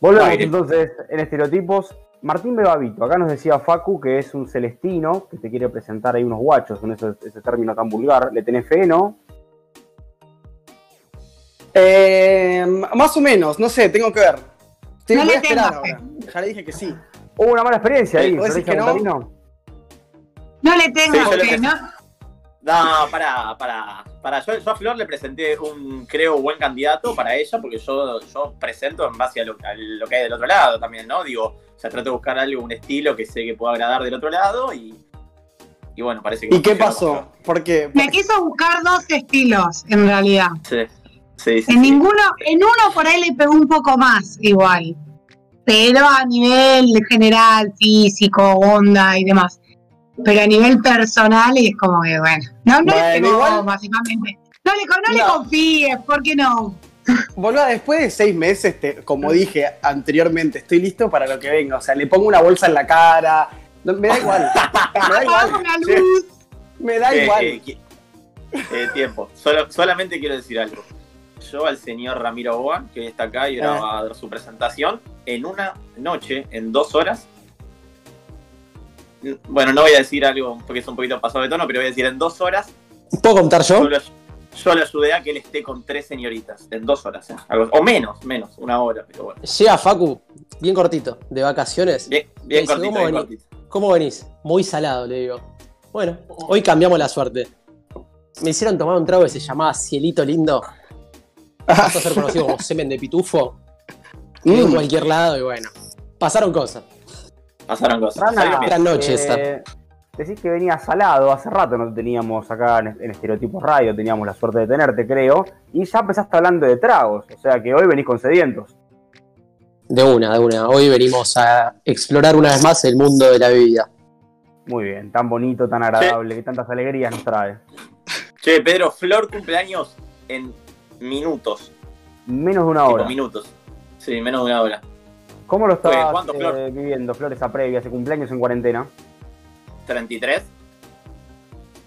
Volvemos Aire. entonces en estereotipos. Martín Bebavito, acá nos decía Facu que es un celestino, que te quiere presentar ahí unos guachos con ese, ese término tan vulgar. ¿Le tenés fe, no? Eh, más o menos, no sé, tengo que ver. Sí, No voy le a esperar ahora. Ya le dije que sí. Hubo una mala experiencia ahí, ¿Vos decís Florencia que no? No le tengo Sí, fe. ¿no? No, para, para, para. Yo, yo a Flor le presenté un, creo, buen candidato para ella, porque yo, yo presento en base a lo, a lo que hay del otro lado también, ¿no? Digo, o sea, trato de buscar algo, un estilo que sé que pueda agradar del otro lado y, y bueno, parece que. ¿Y qué pasó? ¿Por qué? Me quiso buscar dos estilos, en realidad. Sí, sí, sí. En sí. ninguno, en uno por ahí le pegó un poco más, igual. Pero a nivel general, físico, onda y demás. Pero a nivel personal es como que, bueno. No, no Bueno, le pegó, igual- básicamente. No le, no le No. confíes, ¿por qué no? Boluda, después de seis meses, te- como dije anteriormente, estoy listo para lo que venga. O sea, le pongo una bolsa en la cara. No, me da igual. Me da igual. luz. Me da Eh, igual. eh, qui- eh, tiempo. Solo, solamente quiero decir algo. Yo al señor Ramiro Boa, que hoy está acá y ahora Ah. va a dar su presentación, en una noche, en dos horas. Bueno, no voy a decir algo porque es un poquito pasado de tono, pero voy a decir en dos horas. ¿Puedo contar Yo yo? lo, yo ayudé a que él esté con tres señoritas. En dos horas, ¿eh? Algo- o menos, menos, una hora, pero bueno. Llega Facu, bien cortito, de vacaciones. Bien, bien Dice, cortito, ¿cómo bien venís? cortito. ¿Cómo venís? Muy salado, le digo. Bueno, hoy cambiamos la suerte. Me hicieron tomar un trago que se llamaba Cielito Lindo. Pasó a ser conocido como semen de pitufo. Y en Mm. cualquier lado, y bueno. Pasaron cosas. Pasaron cosas. Rana, noche esta. eh, Decís que venía salado, hace rato no te teníamos acá en, en Estereotipos Radio, teníamos la suerte de tenerte, creo, y ya empezaste hablando de tragos, o sea que hoy venís con sedientos. De una, de una. Hoy venimos a explorar una vez más el mundo de la bebida. Muy bien, tan bonito, tan agradable, que tantas alegrías nos trae. Che, Pedro, Flor cumpleaños en minutos. Menos de una Tipo, hora. minutos. Sí, menos de una hora. ¿Cómo lo estás ¿cuánto, eh, Flor? viviendo, Flor, esa previa, ese cumpleaños en cuarentena? 33.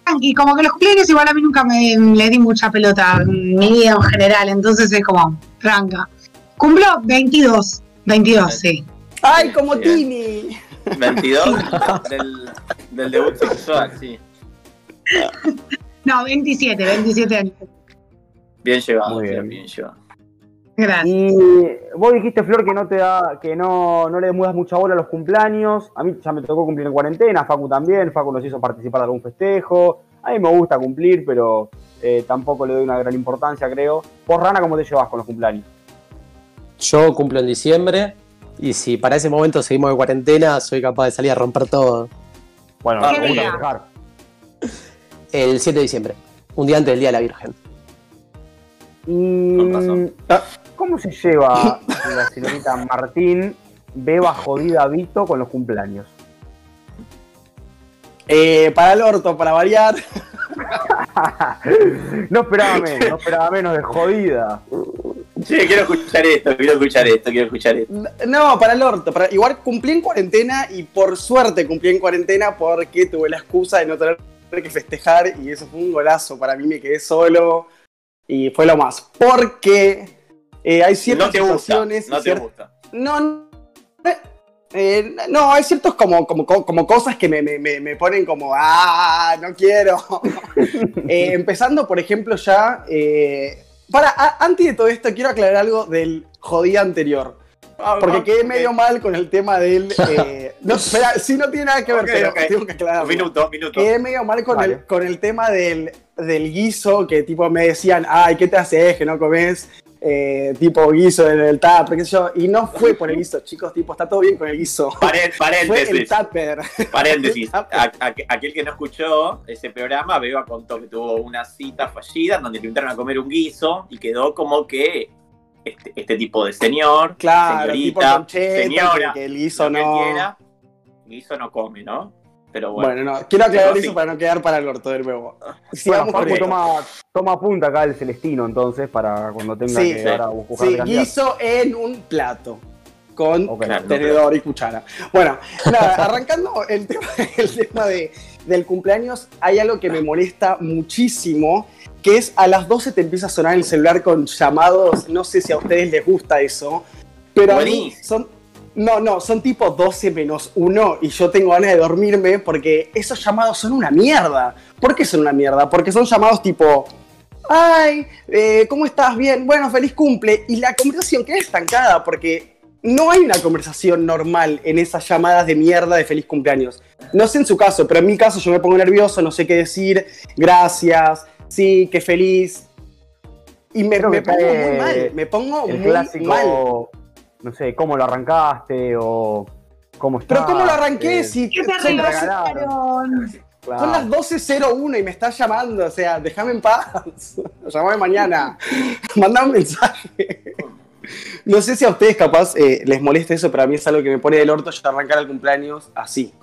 Tranqui, como que los cumpleaños igual a mí nunca me le di mucha pelota en mi vida en general, entonces es como franca. Cumplo 22, 22, sí. ¡Ay, como. Tini! 22 del, del debut sexual, sí. No, 27, 27 años. Bien llevado, Muy bien. bien. bien llevado. Gracias. Y vos dijiste, Flor, que no te da, que no, no le mudas mucha bola a los cumpleaños. A mí ya me tocó cumplir en cuarentena, Facu también, Facu nos hizo participar de algún festejo. A mí me gusta cumplir, pero eh, tampoco le doy una gran importancia, creo. Vos, Rana, ¿cómo te llevas con los cumpleaños? Yo cumplo en diciembre. Y si para ese momento seguimos de cuarentena, soy capaz de salir a romper todo. Bueno, gusta día? El 7 de diciembre, un día antes del Día de la Virgen. Y Con razón. ¿cómo se lleva la señorita Martín Beba Jodida Vito con los cumpleaños? Eh, para el orto, para variar. no esperaba menos, no esperaba menos de jodida. Che, quiero escuchar esto, quiero escuchar esto, quiero escuchar esto. No, para el orto. Para... Igual cumplí en cuarentena y por suerte cumplí en cuarentena porque tuve la excusa de no tener que festejar y eso fue un golazo. Para mí me quedé solo y fue lo más. Porque eh, hay ciertas No te gusta, situaciones. y no te gusta. No, no, eh, no, hay ciertos como, como, como cosas que me, me- me- ponen como, ah, no quiero. Eh, empezando, por ejemplo, ya... para, a- antes de todo esto, quiero aclarar algo del jodida anterior. Porque quedé medio mal con el tema del... eh, no, espera, sí, no tiene nada que ver, Ok, pero ok. tengo que aclarar. Un minuto, un minuto. Quedé medio mal con, Vale. el, con el tema del, del guiso, que tipo me decían, ay, ¿qué te haces que no comes? Eh, tipo guiso en el tupper, qué sé yo. Y no fue por el guiso, chicos, tipo, está todo bien con el guiso. Paré- Fue el paréntesis, tupper. paréntesis. Ah, A- a- aquel que no escuchó ese programa, Beba contó que tuvo una cita fallida donde le invitaron a comer un guiso y quedó como que este, este tipo de señor, Claro, tipo señorita, concheta, señora, que, que el guiso que no. guiso no come, ¿no? Pero bueno. Bueno, no, quiero aclarar eso sí. para no quedar para el orto de nuevo. Bueno, Facu esto. toma, toma punta acá el Celestino, entonces, para cuando tenga Sí, que sí. ahora buscar Sí, guiso en un plato. Con no, tenedor y cuchara. Bueno, nada, arrancando el tema, el tema de, del cumpleaños, hay algo que me molesta muchísimo, que es a las 12 te empieza a sonar el celular con llamados, no sé si a ustedes les gusta eso, Pero a mí son. No, no, son tipo 12 menos 1 y yo tengo ganas de dormirme porque esos llamados son una mierda. ¿Por qué son una mierda? Porque son llamados tipo. Ay, eh, ¿cómo estás? Bien, bueno, feliz cumple. Y la conversación queda estancada porque no hay una conversación normal en esas llamadas de mierda de feliz cumpleaños. No sé en su caso, pero en mi caso yo me pongo nervioso, no sé qué decir. Gracias, sí, qué feliz. Y me, pongo muy mal, me pongo El muy clásico, mal. no sé, cómo lo arrancaste o cómo estás. Pero ¿cómo lo arranqué? eh, si ¿Qué te son, las- claro. son las 12.01 y me estás llamando, o sea, déjame en paz. Llámame mañana. Manda un mensaje. No sé si a ustedes capaz eh, les molesta eso, pero a mí es algo que me pone del orto ya arrancar el cumpleaños así.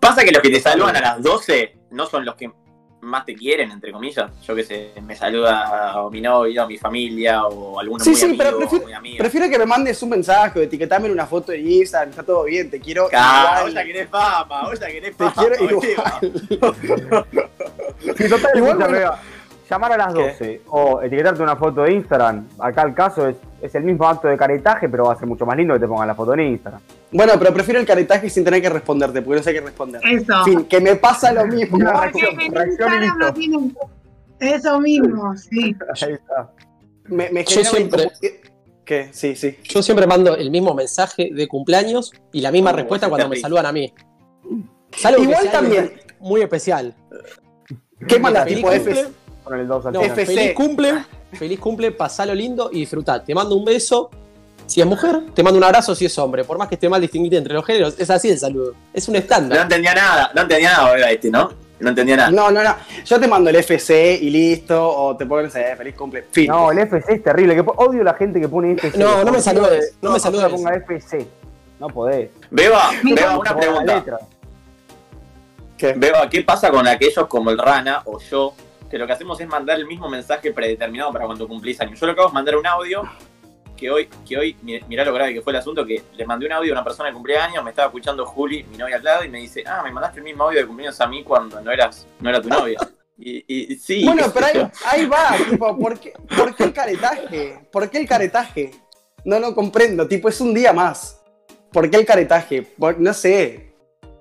Pasa que los que te saludan a las 12 no son los que más te quieren, entre comillas. Yo que sé, me saluda o mi novio, o mi familia, o alguno Sí, muy sí, amigo, pero prefiero, muy amigo. prefiero que me mandes un mensaje o etiquetame en una foto de Instagram, está todo bien, te quiero Claro, vos ya querés fama, vos ya querés Te fama. quiero amigo. igual. Sí, total, Igual, escucha, bueno. Vega, llamar a las ¿Qué? 12 o etiquetarte una foto de Instagram, acá el caso es, es el mismo acto de caretaje, pero va a ser mucho más lindo que te pongan la foto en Instagram. Bueno, pero prefiero el caretaje sin tener que responderte, porque no sé qué responder. Eso. En fin, que me pasa lo mismo. Una Porque reacción, en reacción y Instagram no listo. tienen eso mismo, sí. Ahí está. Me, me Yo siempre- ¿Qué? Sí, sí. Yo siempre mando el mismo mensaje de cumpleaños y la misma Oh, respuesta cuando me saludan a mí. Salvo Igual también. Muy especial. ¿Qué? Feliz Tipo F. Con el 2 al no, final. FC. feliz cumple, feliz cumple, pasalo lindo y disfrutá. Te mando un beso. Si es mujer, te mando un abrazo si es hombre. Por más que esté mal distinguir entre los géneros, es así el saludo. Es un No estándar. entendía nada, no entendía nada, oiga, este, ¿no? No entendía nada. No, no, no. Yo te mando el FC y listo, o te pongo, no sé, feliz cumple. Fin. No, el FC es terrible. Que odio la gente que pone FC. No, no me saludes, no me una saludes. ponga FC. No podés. Beba, Beba, una pregunta. Beba, ¿qué pasa con aquellos como el Rana o yo? Que lo que hacemos es mandar el mismo mensaje predeterminado para cuando cumplís años. Yo lo que hago es mandar un audio que hoy, que hoy, mi- mirá lo grave que fue el asunto, que le mandé un audio a una persona de cumpleaños, me estaba escuchando Juli, mi novia al lado, y me dice, ah, me mandaste el mismo audio de cumpleaños a mí cuando no eras, no era tu novia. Y, sí. Bueno, pero ahí, ahí va, tipo, ¿por qué, ¿por qué el caretaje? ¿Por qué el caretaje? No lo comprendo, tipo, es un día más. ¿Por qué el caretaje? Por- no sé.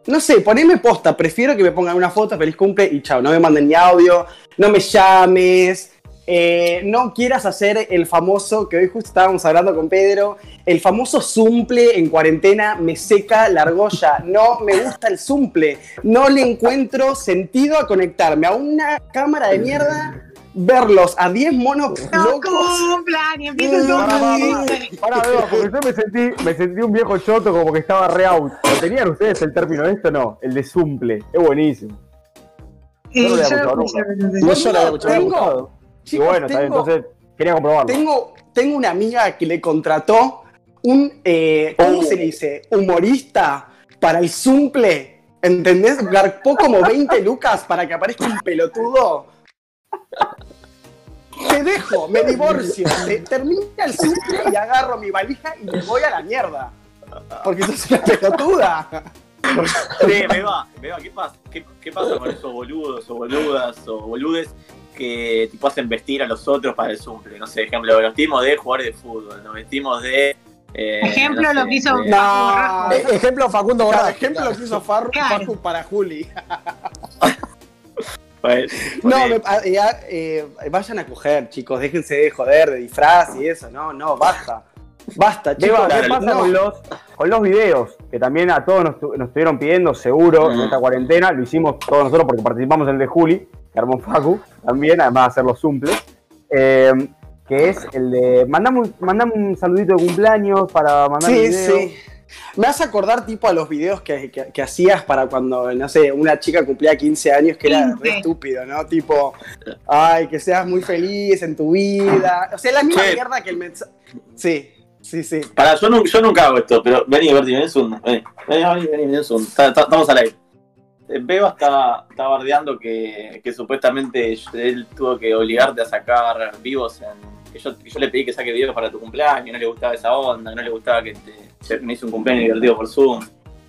No sé, poneme posta, prefiero que me pongan una foto, feliz cumple y chao, no me manden ni audio, no me llames, eh, no quieras hacer el famoso, que hoy justo estábamos hablando con Pedro, el famoso zumple en cuarentena me seca la argolla, no me gusta el zumple, no le encuentro sentido a conectarme a una cámara de mierda, verlos a 10 monos No cumplan y empiezan. Pará, todos. pará, Beba, porque yo me sentí, me sentí un viejo choto como que estaba re out. ¿Lo ¿Tenían ustedes el término de esto? No, el de zumple. Es buenísimo. Yo no lo había yo escuchado no nunca. No, yo lo había escuchado. Tengo, Y bueno, está bien, entonces quería comprobarlo. Tengo, tengo una amiga que le contrató un, eh, ¿cómo Oh. se le dice? Humorista para el zumple. ¿Entendés? Garpó como 20 lucas para que aparezca un pelotudo. Te dejo, me divorcio. Te- termina el zumple y agarro mi valija y me voy a la mierda. Porque sos una pelotuda. Sí, Beba, Beba, ¿qué pasa? ¿Qué, qué pasa con esos boludos o boludas o boludes que tipo hacen vestir a los otros para el cumple? No sé, ejemplo, nos vestimos de jugadores de fútbol, nos vestimos de... eh, Ejemplo, no lo sé, que hizo- de- No. Ejemplo, Facundo Borrás. ejemplo, que hizo Claro. Facu para Juli. Pues, No, me- eh, ah, eh, vayan a coger, chicos, déjense de joder, de disfraz y eso, no, no, basta. Basta, chicos. ¿qué pasa no. con, los, con los videos? Que también a todos nos, nos estuvieron pidiendo, seguro, en esta cuarentena. Lo hicimos todos nosotros porque participamos en el de Juli, que armó Facu, también, además de hacer los sumples. Eh, que es el de. Mandame un, mandame un saludito de cumpleaños para mandar Sí, video. sí. Me hace acordar tipo a los videos que, que- que hacías para cuando, no sé, una chica cumplía 15 años, que era 15. re estúpido, ¿no? Tipo, ay, que seas muy feliz en tu vida. O sea, la misma Sí. mierda que el mensaje. Sí, sí, sí. Pará, yo, nu- yo nunca hago esto, pero vení, Berti, vení, Zoom. Vení, vení, vení, vení. Está- está- Estamos al aire. Beba está, está bardeando que, que supuestamente él tuvo que obligarte a sacar vivos en. Que yo, que yo le pedí que saque videos para tu cumpleaños, no le gustaba esa onda, no le gustaba que te, me hizo un cumpleaños divertido por Zoom.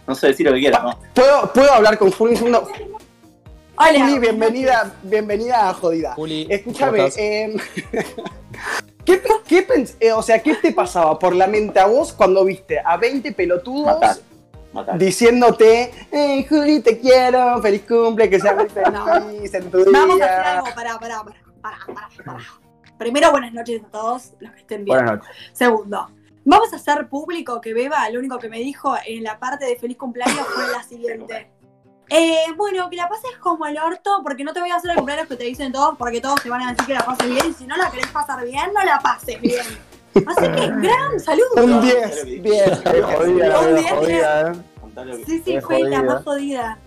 No sé, decir lo que quieras, ¿no? ¿Puedo, ¿Puedo hablar con Juli un segundo? Hola. Juli, bienvenida, bienvenida a Jodida. Juli, Escúchame, ¿cómo estás? eh, ¿qué, ¿Qué pens- eh, o sea, ¿qué te pasaba por la mente a vos cuando viste a 20 pelotudos Matar. Matar. diciéndote, hey, Juli, te quiero, feliz cumple, que sea muy feliz en tu día? Vamos a hacer algo, pará, pará, pará, pará, pará, pará. Primero, buenas noches a todos los que estén bien. Buenas noches. Segundo, vamos a hacer público que Beba lo único que me dijo en la parte de feliz cumpleaños fue la siguiente. Eh, bueno, que la pases como el orto, porque no te voy a hacer el cumpleaños que te dicen todos, porque todos te van a decir que la pases bien, y si no la querés pasar bien, no la pases bien. Así que, gran saludo. Un No, 10, pero- 10. Qué jodida, Un veo diez, jodida, eh. Sí, sí, fue la más jodida.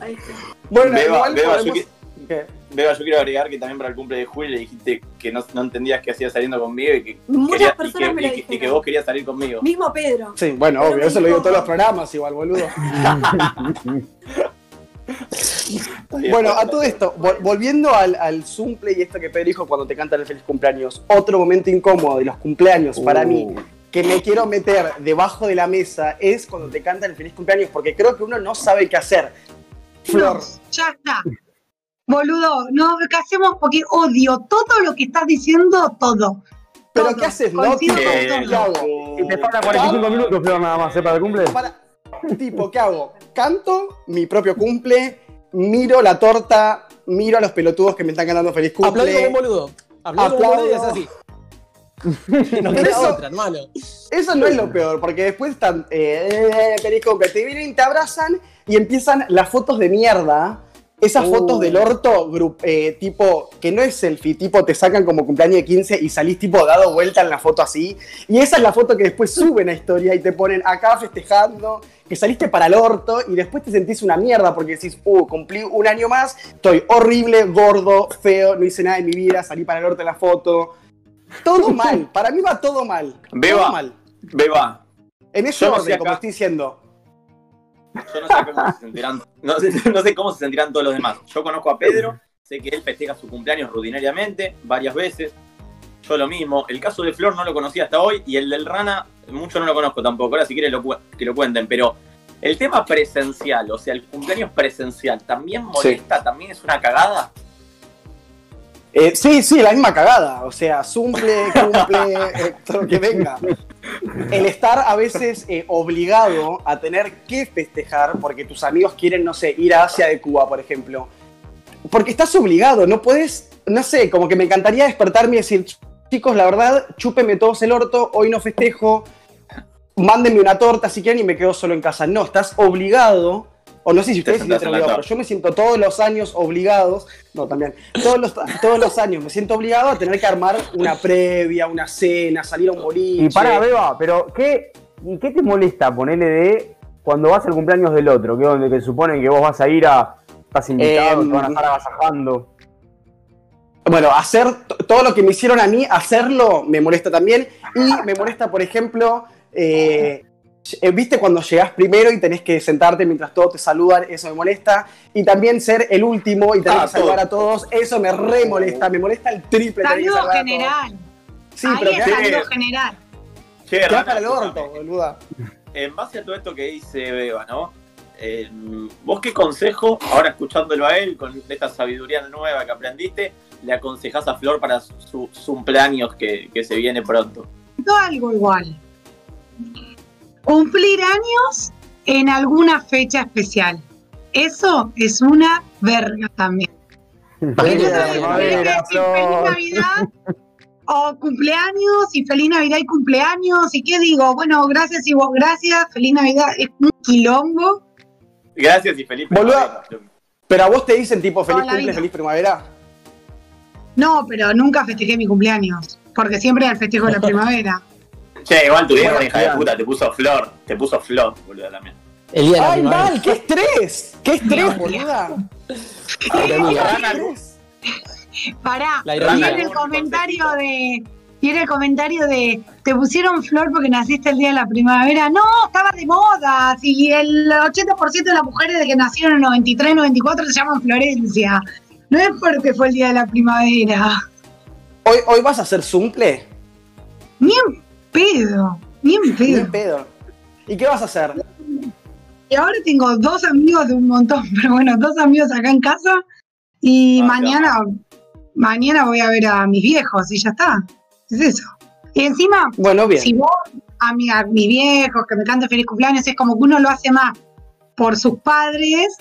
Ahí está. Bueno, Beba, igual Beba, yo podemos- que- ¿Qué? Beba, yo quiero agregar que también para el cumple de Juli le dijiste que no, no entendías qué hacía saliendo conmigo y que, Muchas quería- y personas que- me lo y que- y que dijeron. vos querías salir conmigo. Mismo Pedro. Sí, bueno, Pero obvio, eso lo digo en dijo- todos los programas igual, boludo. Bueno, a todo esto, vol- volviendo al, al y esto que Pedro dijo cuando te cantan el feliz cumpleaños, otro momento incómodo de los cumpleaños para mí, Uh. que me quiero meter debajo de la mesa, es cuando te cantan el feliz cumpleaños, porque creo que uno no sabe qué hacer. Flor, No, ya está. Boludo, no, ¿qué hacemos? Porque odio todo lo que estás diciendo, todo. ¿pero todo. qué haces, no? Eh, ¿qué todo. hago? Y te faltan 45 minutos, Flor, nada más, ¿eh? Para el cumple. Para- tipo, ¿qué hago? Canto mi propio cumple, miro la torta, miro a los pelotudos que me están cantando feliz Aplaudo como un cumple. boludo. Aplaudo como un boludo y es así. No Pero queda eso- otra, hermano. Eso no es lo peor, porque después están, eh, feliz cumple, te vienen, te abrazan y empiezan las fotos de mierda. Esas Uh. fotos del orto, eh, tipo, que no es selfie, tipo, te sacan como cumpleaños de 15 y salís tipo dado vuelta en la foto así. Y esa es la foto que después suben a historia y te ponen acá festejando, que saliste para el orto y después te sentís una mierda porque decís, uh, cumplí un año más, estoy horrible, gordo, feo, no hice nada en mi vida, salí para el orto en la foto. Todo mal, para mí va todo mal. Beba. Todo mal. Beba, En ese orden, como estoy diciendo. Yo no sé cómo se sentirán, no sé, no sé cómo se sentirán todos los demás. Yo conozco a Pedro, sé que él festeja su cumpleaños rutinariamente, varias veces. Yo lo mismo. El caso de Flor no lo conocía hasta hoy y el del Rana mucho no lo conozco tampoco. Ahora si quieren lo, que lo cuenten, pero el tema presencial, o sea, el cumpleaños presencial, ¿también molesta? ¿También es una cagada? Eh, sí, sí, la misma cagada. O sea, cumple, cumple, eh, todo lo que venga. El estar a veces eh, obligado a tener que festejar porque tus amigos quieren, no sé, ir a Asia de Cuba, por ejemplo. Porque estás obligado, no puedes, no sé, como que me encantaría despertarme y decir, chicos, la verdad, chúpeme todos el orto, hoy no festejo, mándenme una torta si quieren y me quedo solo en casa. No, estás obligado, o no sé si Te ustedes se sienten obligados, pero yo me siento todos los años obligados, no, también, todos los, todos los años me siento obligado a tener que armar una previa, una cena, salir a un boliche. Y para, Beba, pero ¿qué, ¿y qué te molesta ponerle de cuando vas al cumpleaños del otro? Que es donde te suponen que vos vas a ir a. Estás invitado, Em, te van a estar agasajando. Bueno, hacer todo lo que me hicieron a mí, hacerlo me molesta también. Y me molesta, por ejemplo, eh, viste cuando llegás primero y tenés que sentarte mientras todos te saludan, eso me molesta. Y también ser el último y tener Ah, que saludar todo. a todos, eso me re molesta, me molesta el triple. que Saludo a todos. general. Sí, Ahí pero es que saludo general. Che, para el orto, boluda. en base a todo esto que dice Beba, ¿no? Eh, ¿Vos qué consejo, ahora escuchándolo a él, con esta sabiduría nueva que aprendiste, le aconsejás a Flor para su, su cumpleaños que, que se viene pronto? Todo algo igual. Cumplir años en alguna fecha especial. Eso es una verga también. Feliz Navidad o cumpleaños y feliz Navidad y cumpleaños. ¿Y qué digo? Bueno, gracias y vos, gracias, feliz Navidad. Es un quilombo. Gracias y feliz Boluda. primavera. Pero a vos te dicen tipo feliz Toda la cumple, vida. feliz primavera. No, pero nunca festejé mi cumpleaños. Porque siempre era el festejo de la primavera. Che, igual tu vieja hija de puta te puso Flor, te puso Flor, boludo, también. El día de la ¡Ay, primavera. mal! ¡Qué estrés! ¡Qué estrés, boluda! Ironía. Rana, Pará, La y era el comentario de. Y era el comentario de. Te pusieron flor porque naciste el día de la primavera. No, estaba de moda. Si el 80% de las mujeres de que nacieron en 93, 94 se llaman Florencia. No es porque fue el día de la primavera. ¿Hoy, hoy vas a hacer cumple? Ni en pedo. Ni en Ni pedo. en pedo. ¿Y qué vas a hacer? Y ahora tengo dos amigos de un montón, pero bueno, dos amigos acá en casa. Y Ah, mañana, mañana voy a ver a mis viejos y ya está. Es eso. Y encima, Bueno, bien. si vos a, mi, a mis viejos que me canten feliz cumpleaños, es como que uno lo hace más por sus padres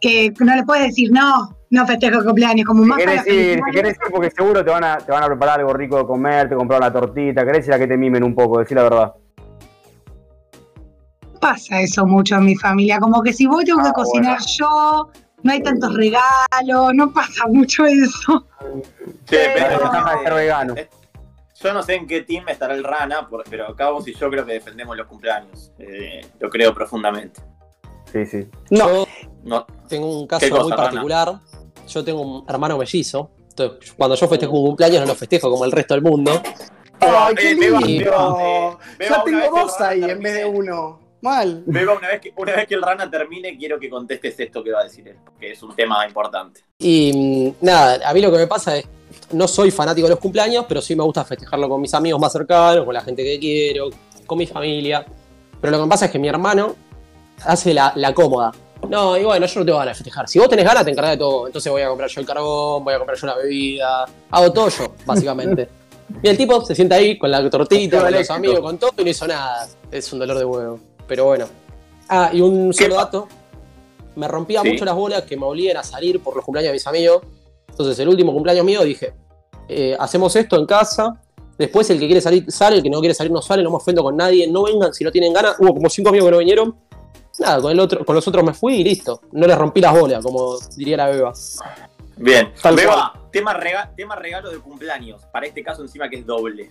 que no le puedes decir no, no festejo el cumpleaños, como más querés ir, querés ir, porque seguro te van, a, te van a preparar algo rico de comer, te compraron la tortita, querés ir a que te mimen un poco, decir la verdad. pasa eso mucho en mi familia, como que si voy tengo que Ah, cocinar yo, no hay tantos regalos, no pasa mucho eso. Che, Pero- vegano. Yo no sé en qué team estará el Rana, pero acá vos y yo creo que defendemos los cumpleaños. Eh, lo creo profundamente. Sí, sí. No. Yo No, tengo un ¿Qué caso cosa, muy Rana? Yo tengo un hermano mellizo. Entonces, cuando yo festejo un cumpleaños, no lo festejo como el resto del mundo. ¡Ay, qué Eh, lindo! Eh, Beba, ya tengo dos ahí en vez de uno. Mal. Beba, una vez, que, una vez que el Rana termine, quiero que contestes esto que va a decir él, porque es un tema importante. Y mm, nada, a mí lo que me pasa es, no soy fanático de los cumpleaños, pero sí me gusta festejarlo con mis amigos más cercanos, con la gente que quiero, con mi familia. Pero lo que me pasa es que mi hermano hace la, la cómoda. No, y bueno, yo no tengo ganas de festejar. Si vos tenés ganas, te encargás de todo. Entonces voy a comprar yo el carbón, voy a comprar yo la bebida. Hago todo yo, básicamente. Y el tipo se sienta ahí con la tortita, con los amigos, con todo y no hizo nada. Es un dolor de huevo. Pero bueno. Ah, y un ¿Qué solo dato. Me rompía Sí. mucho las bolas que me obliguen a salir por los cumpleaños de mis amigos. Entonces, el último cumpleaños mío dije, eh, hacemos esto en casa. Después, el que quiere salir, sale. El que no quiere salir, no sale. No me ofendo con nadie. No vengan si no tienen ganas. Hubo como cinco amigos que no vinieron. Nada, con, el otro, con los otros me fui y listo. No les rompí las bolas, como diría la beba. Bien, Tal Beba, tema, rega- tema regalo de cumpleaños. Para este caso, encima que es doble.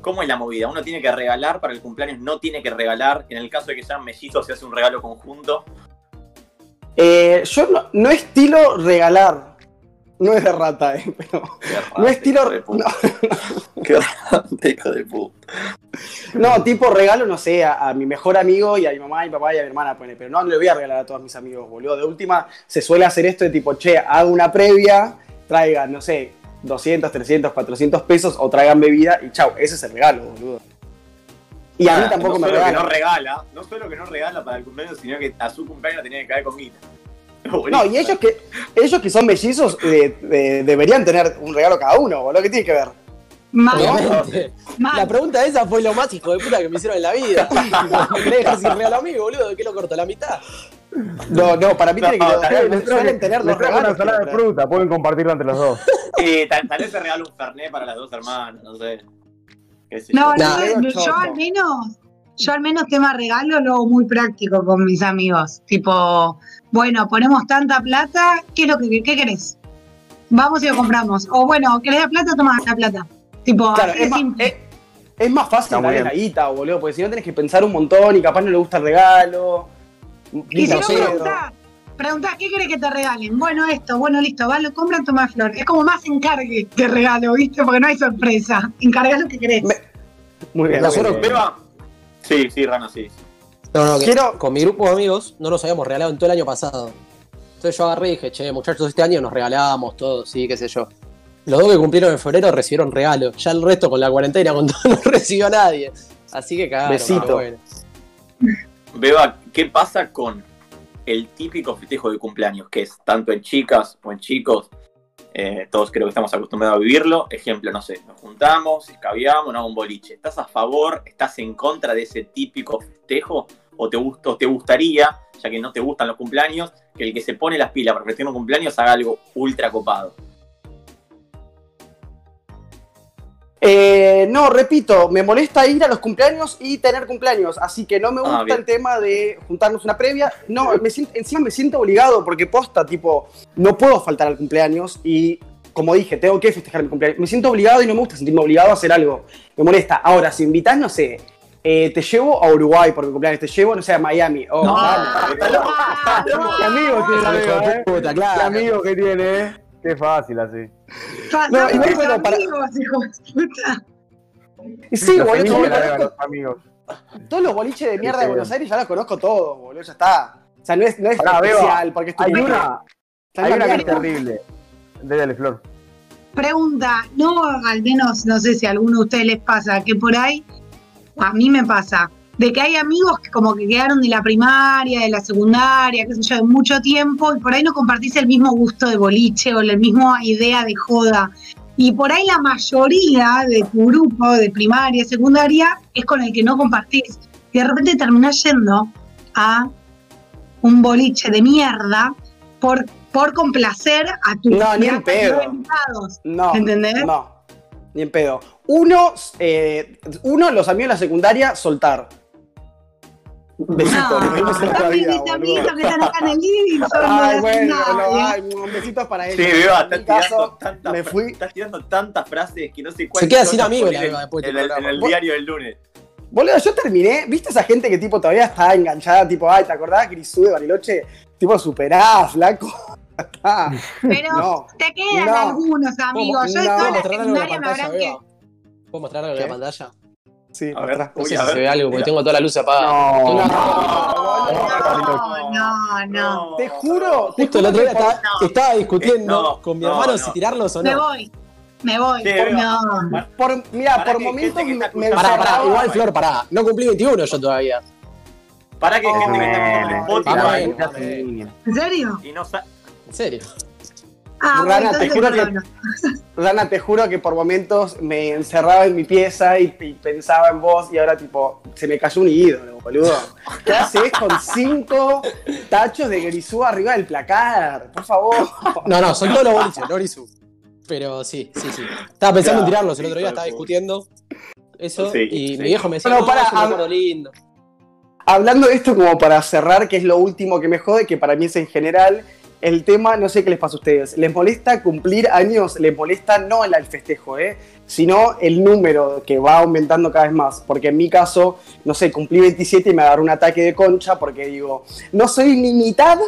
¿Cómo es la movida? ¿Uno tiene que regalar para el cumpleaños? ¿No tiene que regalar? En el caso de que sean mellizos, se hace un regalo conjunto. Eh, yo no, no estilo regalar. No es de rata, eh, pero. Rata, No estilo. hijo de puta. Qué rata, hijo de puta. No, tipo regalo, no sé, a, a mi mejor amigo y a mi mamá, mi papá y a mi hermana, pone, pero no le voy a regalar a todos mis amigos, boludo. De última, se suele hacer esto de tipo, che, hago una previa, traigan, no sé, 200, 300, 400 pesos o traigan bebida y chau, ese es el regalo, boludo. Y a mí Ah, tampoco no me regalan. no regala, no solo que no regala para el cumpleaños, sino que a su cumpleaños tenía que caer con guita. No, y ellos que, ellos que son mellizos eh, eh, deberían tener un regalo cada uno, boludo. ¿Qué tiene que ver? Mal, Obviamente. La pregunta esa fue lo más hijo de puta que me hicieron en la vida. ¿Me dejar sin regalo a mí, boludo? ¿De qué lo corto? ¿La mitad? No, no, para mí No, tiene que tal tener, Les suelen tener les los trajo una regalos. ensalada de fruta, pueden compartirla entre los dos. Eh, tal, tal vez se regala un Fernet para las dos hermanas, no sé. Sé No, yo. Al menos, yo al menos tema regalo lo hago muy práctico con mis amigos. Tipo, bueno, ponemos tanta plata, ¿qué es lo que qué querés? Vamos y lo compramos. O bueno, ¿querés la plata? Toma la plata. Tipo, Claro, así es de más, simple. es, es más fácil darle la guita, boludo, porque si no tenés que pensar un montón y capaz no le gusta el regalo. Y si no, preguntás, preguntás, ¿qué querés que te regalen? Bueno, esto, bueno, listo, va, lo compran, toma flor. Es como más encargue que regalo, ¿viste? Porque no hay sorpresa. Encargá lo que querés. Me- Muy bien. Nosotros-. Beba. Sí, sí, Rana, sí. No, no, que Quiero- con mi grupo de amigos no nos habíamos regalado en todo el año pasado. Entonces yo agarré y dije, che, muchachos, este año nos regalamos todo, sí, qué sé yo. Los dos que cumplieron en febrero recibieron regalos. Ya el resto con la cuarentena, con todo, no recibió nadie. Así que cagaron. Besito. bueno. Beba, ¿qué pasa con el típico festejo de cumpleaños? Que es tanto en chicas o en chicos. Eh, todos creo que estamos acostumbrados a vivirlo. Ejemplo, no sé, nos juntamos, escabiamos, no un boliche. ¿Estás a favor, estás en contra de ese típico festejo? ¿O te, o te gustaría, ya que no te gustan los cumpleaños, que el que se pone las pilas para festejar un cumpleaños haga algo ultra copado? Eh, no, repito, me molesta ir a los cumpleaños y tener cumpleaños, así que no me Ah, gusta el tema de juntarnos una previa. No, me siento, encima me siento obligado porque posta, tipo, no puedo faltar al cumpleaños y, como dije, tengo que festejar mi cumpleaños. Me siento obligado y no me gusta sentirme obligado a hacer algo. Me molesta. Ahora, si invitas, no sé, eh, te llevo a Uruguay por mi cumpleaños, te llevo, no sé, a Miami. Oh, No, dale. ¿Qué amigos tiene la Beba, eh? ¿Qué claro. amigos que tiene, eh? Qué fácil así. No, bueno, para- amigos, hijo de puta. Y sí, Los boludo, yo la los amigos. todos los boliches de mierda Sí, de Buenos. Aires ya los conozco todos, boludo, ya está. O sea, no es, no es Beba, especial, porque es tu Hay una, hay una que es terrible. Dale, Flor. Pregunta, no, al menos, no sé si a alguno de ustedes les pasa, que por ahí, a mí me pasa, de que hay amigos que como que quedaron de la primaria, de la secundaria, qué sé yo, de mucho tiempo, y por ahí no compartís el mismo gusto de boliche o la misma idea de joda. Y por ahí la mayoría de tu grupo de primaria, secundaria, es con el que no compartís. Y de repente terminás yendo a un boliche de mierda por, por complacer a tus No, ni en pedo. no. ¿Entendés? No. Ni en pedo. Uno, eh, uno, los amigos de la secundaria, soltar. Besitos, No, para mis vida, boludo. amiguitos que están acá en el living, yo no Ay, les bueno, nadie. no, ay, un besito para Sí, ellos. Tirando, caso, tantas me fui. estás tirando tantas frases que no sé Se cuáles queda sin amigos la después de en, el, en programa. el diario del lunes. Boludo, yo terminé, ¿viste esa gente que tipo todavía está enganchada? Tipo, ay, ¿te acordás, Grisú de Bariloche? Tipo, superá, flaco. Pero No. te quedan No. algunos amigos. Yo no. toda ¿Puedo la secundaria me habrán que. ¿Puedo mostrar algo en la pantalla? Sí, A ver. atrás. No Uy, sé a si se ver. ve algo, porque Mira. tengo toda la luz apagada. No. No, no, no. Te juro, te Justo el juro otro día estaba, estaba discutiendo Eh, no, con mi no, hermano no. si tirarlos o Me no. voy. Me voy. Sí, no. por, mira, Para por que momentos me, me Pará, pará, igual Flor, pará. No cumplí 21 yo todavía. Para que hay gente que está en Eh, Spotify sin línea. ¿En serio? y no. En serio. Ah, Rana, bueno, te juro que-. Rana, te juro que por momentos me encerraba en mi pieza y, y pensaba en vos y ahora tipo, se me cayó un ídolo, boludo. ¿Qué haces con cinco tachos de grisú arriba del placar? Por favor. No, no, son todos los boliches, no Grisú. Pero sí, sí, sí. Estaba pensando en tirarlos el otro día, estaba discutiendo eso Sí, y sí. mi viejo me decía, no, pará, es un hab- recuerdo lindo. Hablando de esto como para cerrar, que es lo último que me jode, que para mí es en general, el tema, no sé qué les pasa a ustedes, ¿les molesta cumplir años? ¿Les molesta no el festejo, eh? sino el número que va aumentando cada vez más? Porque en mi caso, no sé, cumplí 27 y me agarró un ataque de concha porque digo, no soy ni mitad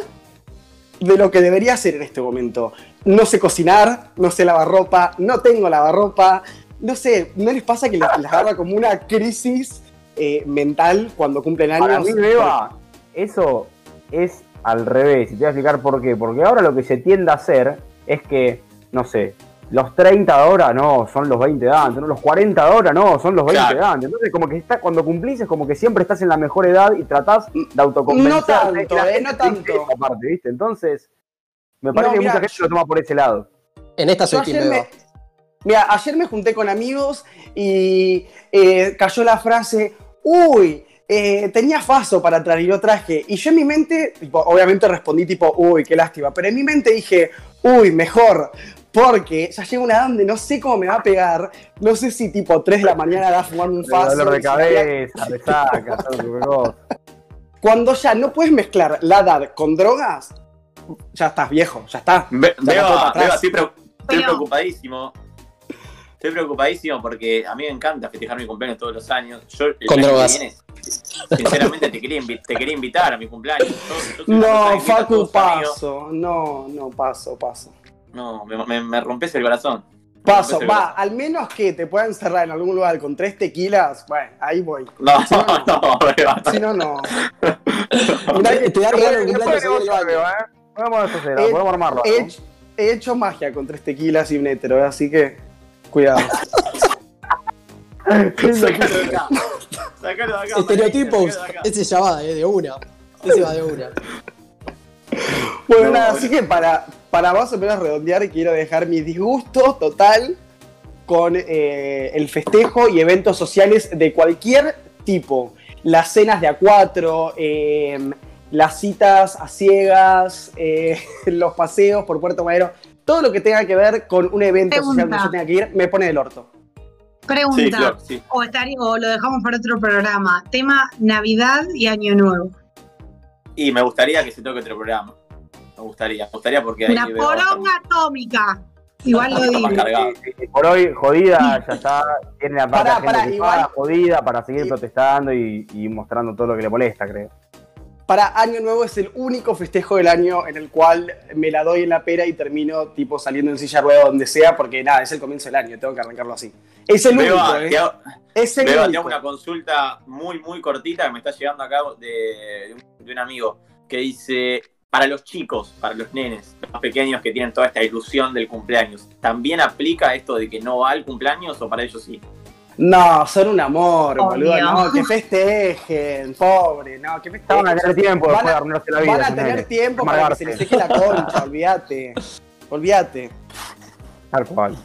de lo que debería ser en este momento. No sé cocinar, no sé lavar ropa, no tengo lavarropa, no sé, ¿no les pasa que les, les agarra como una crisis eh, mental cuando cumplen años? Para mí, Beba, eso es al revés. Y te voy a explicar por qué. Porque ahora lo que se tiende a hacer es que, no sé, los 30 de ahora no, son los 20 de antes, no, los 40 de ahora no, son los 20 Claro. de antes. Entonces, como que está, cuando cumplís es como que siempre estás en la mejor edad y tratás de autoconvencerte. No tanto, eh, no tanto. parte, ¿viste? Entonces, me parece No, que mira, mucha gente yo- lo toma por ese lado. En esta soy mira, ayer me junté con amigos y eh, cayó la frase, uy, eh, tenía faso para traer y lo traje. Y yo en mi mente, tipo, obviamente respondí tipo, uy, qué lástima. Pero en mi mente dije, uy, mejor. Porque ya llega una edad donde no sé cómo me va a pegar. No sé si tipo 3 de la mañana va a fumar un faso. dolor de cabeza, resaca, todo. Cuando ya no puedes mezclar la edad con drogas, ya estás viejo, ya está. Be- Ya no Beba, atrás. Beba, estoy, preo- estoy preocupadísimo. Estoy preocupadísimo porque a mí me encanta festejar mi cumpleaños todos los años. Yo, el Con año que drogas. viene, sinceramente, te quería, invi- te quería invitar a mi cumpleaños. No, que Facu, paso. No, no, paso, paso. No, me, me, me rompes el corazón. Me Paso, el va, corazón. al menos que te puedan encerrar en algún lugar con tres tequilas, bueno, ahí voy. No, Si no, no. no. Si no, no. Te, te da regalo cumpleaños el baño. Beba, ¿eh? Podemos hacer, Eh, podemos armarlo. He he hecho magia con tres tequilas y un hetero, así que cuidado. De acá. Estereotipos. de acá. Ese ya va, eh, de una. Ese va de una. Bueno, No, nada, no. así que para, para más o menos redondear, quiero dejar mi disgusto total con eh, el festejo y eventos sociales de cualquier tipo. Las cenas de a cuatro, eh, las citas a ciegas, eh, los paseos por Puerto Madero, todo lo que tenga que ver con un evento social donde yo tenga que ir, me pone del orto. Pregunta. Sí, claro, sí. o, estaría- o lo dejamos para otro programa. Tema Navidad y Año Nuevo. Y me gustaría que se toque otro programa. Me gustaría, me gustaría porque bastante- poronga atómica. Igual lo digo. cargado. Sí, sí, Por hoy, jodida, ya está. Tiene la parte Pará, de la pará, gente ocupada, igual- jodida para seguir protestando y, y mostrando todo lo que le molesta, creo. Para Año Nuevo es el único festejo del año en el cual me la doy en la pera y termino tipo saliendo en silla de rueda donde sea, porque nada, es el comienzo del año, tengo que arrancarlo así. Es el único, ¿eh? te hago- Es el Beba, te único. hago una consulta muy, muy cortita que me está llegando acá de, de un, de un amigo que dice, para los chicos, para los nenes, los más pequeños que tienen toda esta ilusión del cumpleaños, ¿también aplica esto de que no va al cumpleaños o para ellos sí? No, son un amor, Obvio. boludo. No, que festejen, pobre, no, que festejen. Van a tener tiempo después de a- arruinarse la vida. Van a tener tiempo para que se les seque la concha, olvídate. Olvídate. Tal cual.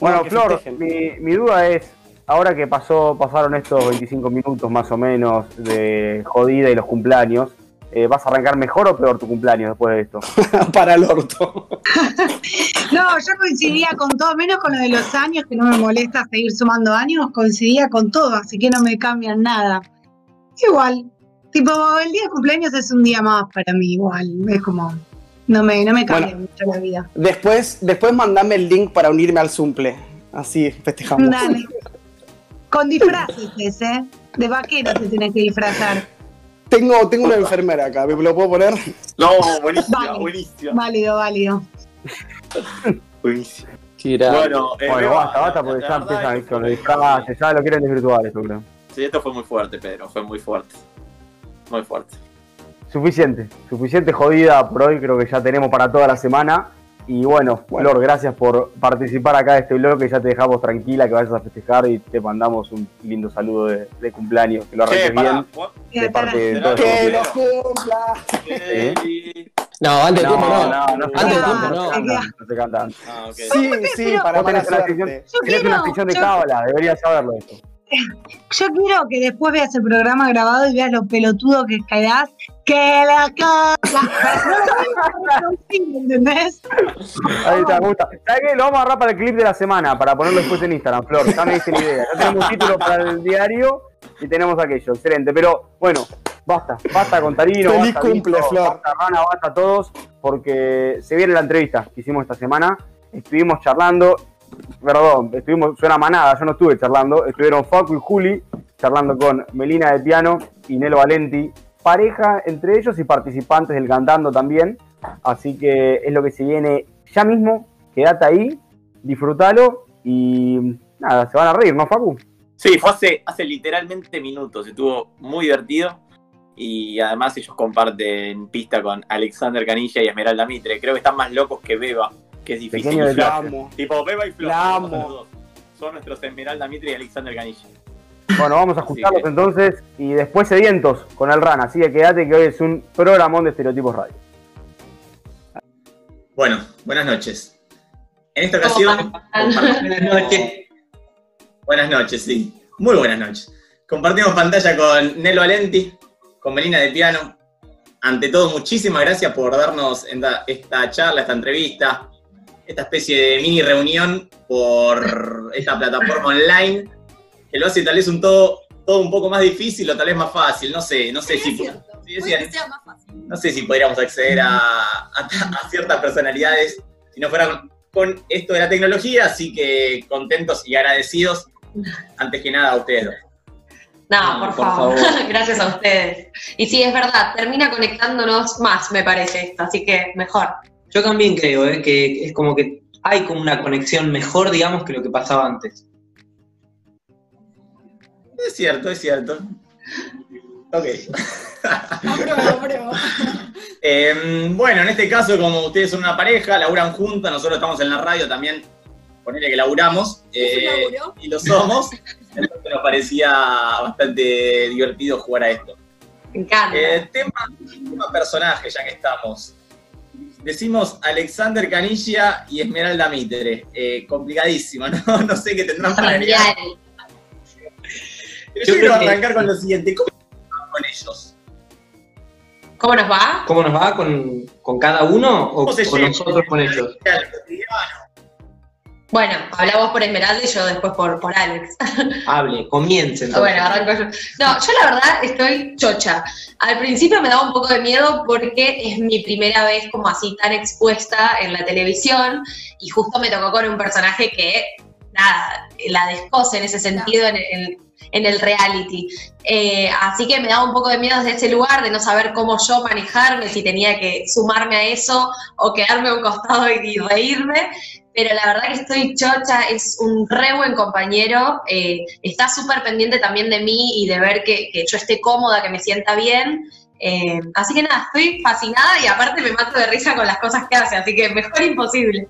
Bueno, que Flor, mi, mi duda es, ahora que pasó, pasaron estos 25 minutos más o menos de jodida y los cumpleaños, eh, ¿vas a arrancar mejor o peor tu cumpleaños después de esto? Para el orto. No, yo coincidía con todo, menos con lo de los años, que no me molesta seguir sumando años, coincidía con todo, así que no me cambian nada. Igual, tipo, el día de cumpleaños es un día más para mí, igual, es como, no me, no me cambia Bueno. mucho la vida. Después, después mandame el link para unirme al Zumple. Así festejamos. Dale. Con disfraces ese, de vaquero te tenés que disfrazar. Tengo, tengo una enfermera acá, ¿me lo puedo poner? No, buenísima, Vale. buenísima. Válido, válido. buenísima. Tira. Bueno, eh, Bueno, basta, basta, porque ya empiezan con los disfraces, ya lo quieren desvirtuar esto, creo. Sí, esto fue muy fuerte, Pedro, fue muy fuerte. Muy fuerte. Suficiente, suficiente jodida por hoy, creo que ya tenemos para toda la semana. Y bueno, Bueno. Flor, gracias por participar acá de este bloque, ya te dejamos tranquila que vayas a festejar y te mandamos un lindo saludo de, de cumpleaños, que lo arranques bien. de parte de ¿Será todo que el ¡Que equipo. lo cumpla! No, antes de No, tiempo no. no, no, Antes tiempo no. no se canta, no se canta. Ah. Sí, sí, para Vos mala tenés una sección, suerte. Yo tenés una sección de cábala, deberías saberlo esto. Yo quiero que después veas el programa grabado y veas lo pelotudo que quedás. ¡Que la cara! ¿Entendés? Ahí está, me gusta. ¿Sabes qué? Lo vamos a agarrar para el clip de la semana, para ponerlo después en Instagram, Flor. Ya me diste la idea. Ya tenemos un título para el diario y tenemos aquello. Excelente. Pero bueno, basta. Basta con Tarino. Feliz basta cumple, Vito, Flor. Basta Rana, basta a todos. Porque se viene la entrevista que hicimos esta semana. Estuvimos charlando. Perdón, estuvimos, suena manada, yo no estuve charlando. Estuvieron Facu y Juli charlando con Melina de piano y Nelo Valenti. Pareja entre ellos y participantes del cantando también. Así que es lo que se viene ya mismo. Quédate ahí, disfrútalo y nada, se van a reír, ¿no, Facu? Sí, fue hace, hace literalmente minutos, estuvo muy divertido. Y además ellos comparten pista con Alexander Canilla y Esmeralda Mitre. Creo que están más locos que Beba, que es difícil. Pequeño. Tipo, Beba y. La son nuestros Esmeralda Mitre y Alexander Canilla. Bueno, vamos a ajustarlos que- entonces y después sedientos con el RAN. Así que quédate que hoy es un programón de Estereotipos Radio. Bueno, buenas noches. En esta ocasión. Buenas noches. Buenas noches, sí. Muy buenas noches. Compartimos pantalla con Nelo Valenti, con Melina de Piano. Ante todo, muchísimas gracias por darnos esta, esta charla, esta entrevista, esta especie de mini reunión por esta plataforma online, que lo hace tal vez un todo, todo un poco más difícil o tal vez más fácil. No sé, no sé si. sí, decían- no sé si podríamos acceder a, a- a ciertas personalidades si no fuera con esto de la tecnología, así que contentos y agradecidos, antes que nada a ustedes dos. No, por, Por favor. favor. Gracias a ustedes. Y sí, es verdad, termina conectándonos más, me parece esto, así que mejor. Yo también creo ¿eh? que es como que hay como una conexión mejor, digamos, que lo que pasaba antes. Es cierto, es cierto. Ok. Eh, bueno, en este caso, como ustedes son una pareja, laburan juntas, nosotros estamos en la radio también, ponele que laburamos, eh, y lo somos, entonces nos parecía bastante divertido jugar a esto. Me encanta. Eh, tema, tema personaje, ya que estamos. Decimos Alexander Canilla y Esmeralda Mitre. Eh, complicadísimo, ¿no? No sé qué tendrán. Pero Yo yo quiero que- arrancar con lo siguiente. ¿Cómo con ellos? ¿Cómo nos va? ¿Cómo nos va con, con cada uno o ¿Cómo se con nosotros con ellos? Al cotidiano. Bueno, habla vos por Esmeralda y yo después por, por Alex. Hable, comience entonces. Bueno, arranco yo. No, yo la verdad estoy chocha. Al principio me daba un poco de miedo porque es mi primera vez como así tan expuesta en la televisión y justo me tocó con un personaje que, nada, la descoce en ese sentido en el, en el reality. Eh, así que me daba un poco de miedo desde ese lugar de no saber cómo yo manejarme, si tenía que sumarme a eso o quedarme a un costado y, y reírme pero la verdad que estoy chocha, es un re buen compañero, eh, está súper pendiente también de mí y de ver que, que yo esté cómoda, que me sienta bien. eh, así que nada, estoy fascinada y aparte me mato de risa con las cosas que hace, así que mejor imposible.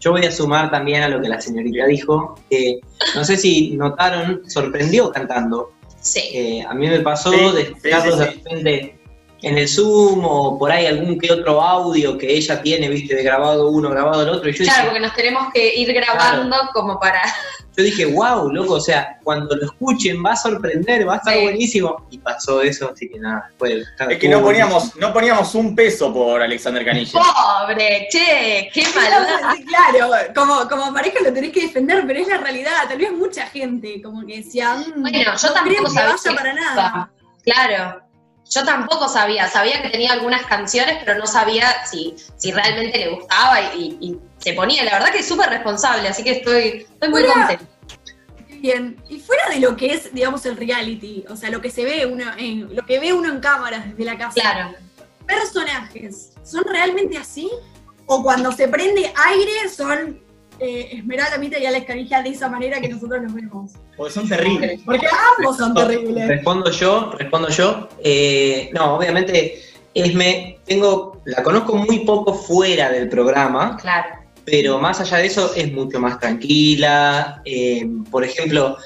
Yo voy a sumar también a lo que la señorita dijo, que no sé si notaron, sorprendió cantando. Sí. Eh, a mí me pasó Sí, de sí, escucharlos sí, de repente en el Zoom o por ahí algún que otro audio que ella tiene, viste, de grabado uno, grabado el otro. Y yo Claro, porque nos tenemos que ir grabando como para. Yo dije, wow, loco, o sea, cuando lo escuchen va a sorprender, va a estar Sí. buenísimo. Y pasó eso, así que nada, fue. Es que no poníamos, no poníamos un peso por Alexander Canilla. Pobre, che, qué. Sí, claro, como, como pareja lo tenés que defender, pero es la realidad. Tal vez mucha gente como que decía, mm, Bueno, yo no creo tampoco que sabía. vaya para nada. Claro. Yo tampoco sabía, sabía que tenía algunas canciones, pero no sabía si, si realmente le gustaba y, y- y se ponía. La verdad que es súper responsable, así que estoy, estoy muy contenta. Bien, y fuera de lo que es, digamos, el reality, o sea, lo que se ve uno en, lo que ve uno en cámaras desde la casa. Claro. Personajes, ¿son realmente así? O cuando se prende aire son eh, Esmeralda Mita y Alex Canija de esa manera que nosotros los vemos. Porque son terribles. Porque ambos son terribles. Respondo yo, respondo yo. Eh, no, obviamente, Esme, tengo, la conozco muy poco fuera del programa, Claro. pero más allá de eso es mucho más tranquila. eh, por ejemplo,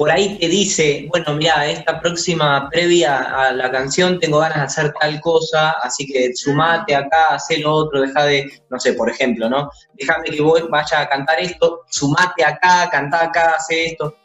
por ahí te dice, bueno, mira, esta próxima previa a la canción tengo ganas de hacer tal cosa, así que sumate acá, haz lo otro, deja de, no sé, por ejemplo, ¿no? Déjame que voy, vaya a cantar esto, sumate acá, canta acá, hace esto.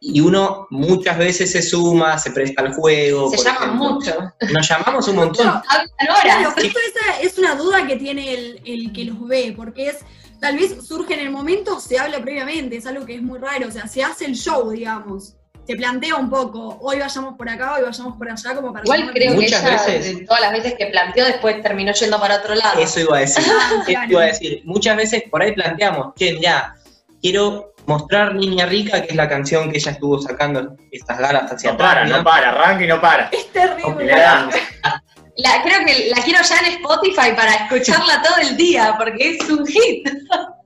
Y uno muchas veces se suma, se presta al juego. Se llama ejemplo. mucho. Nos llamamos un montón. No, Claro, justo esa es una duda que tiene el, el que los ve, porque es, tal vez surge en el momento, se habla previamente, es algo que es muy raro, o sea, se hace el show, digamos, se plantea un poco, hoy vayamos por acá, hoy vayamos por allá, como para... Igual creo que Muchas ella, veces- todas las veces que planteó, después terminó yendo para otro lado. Eso iba a decir. Ah, Eso claro. iba a decir. Muchas veces por ahí planteamos, che, mirá, quiero mostrar Niña Rica, que es la canción que ella estuvo sacando estas galas hacia No para, atrás, no para, arranca y no para. Es terrible. La, creo que la quiero ya en Spotify para escucharla todo el día, porque es un hit.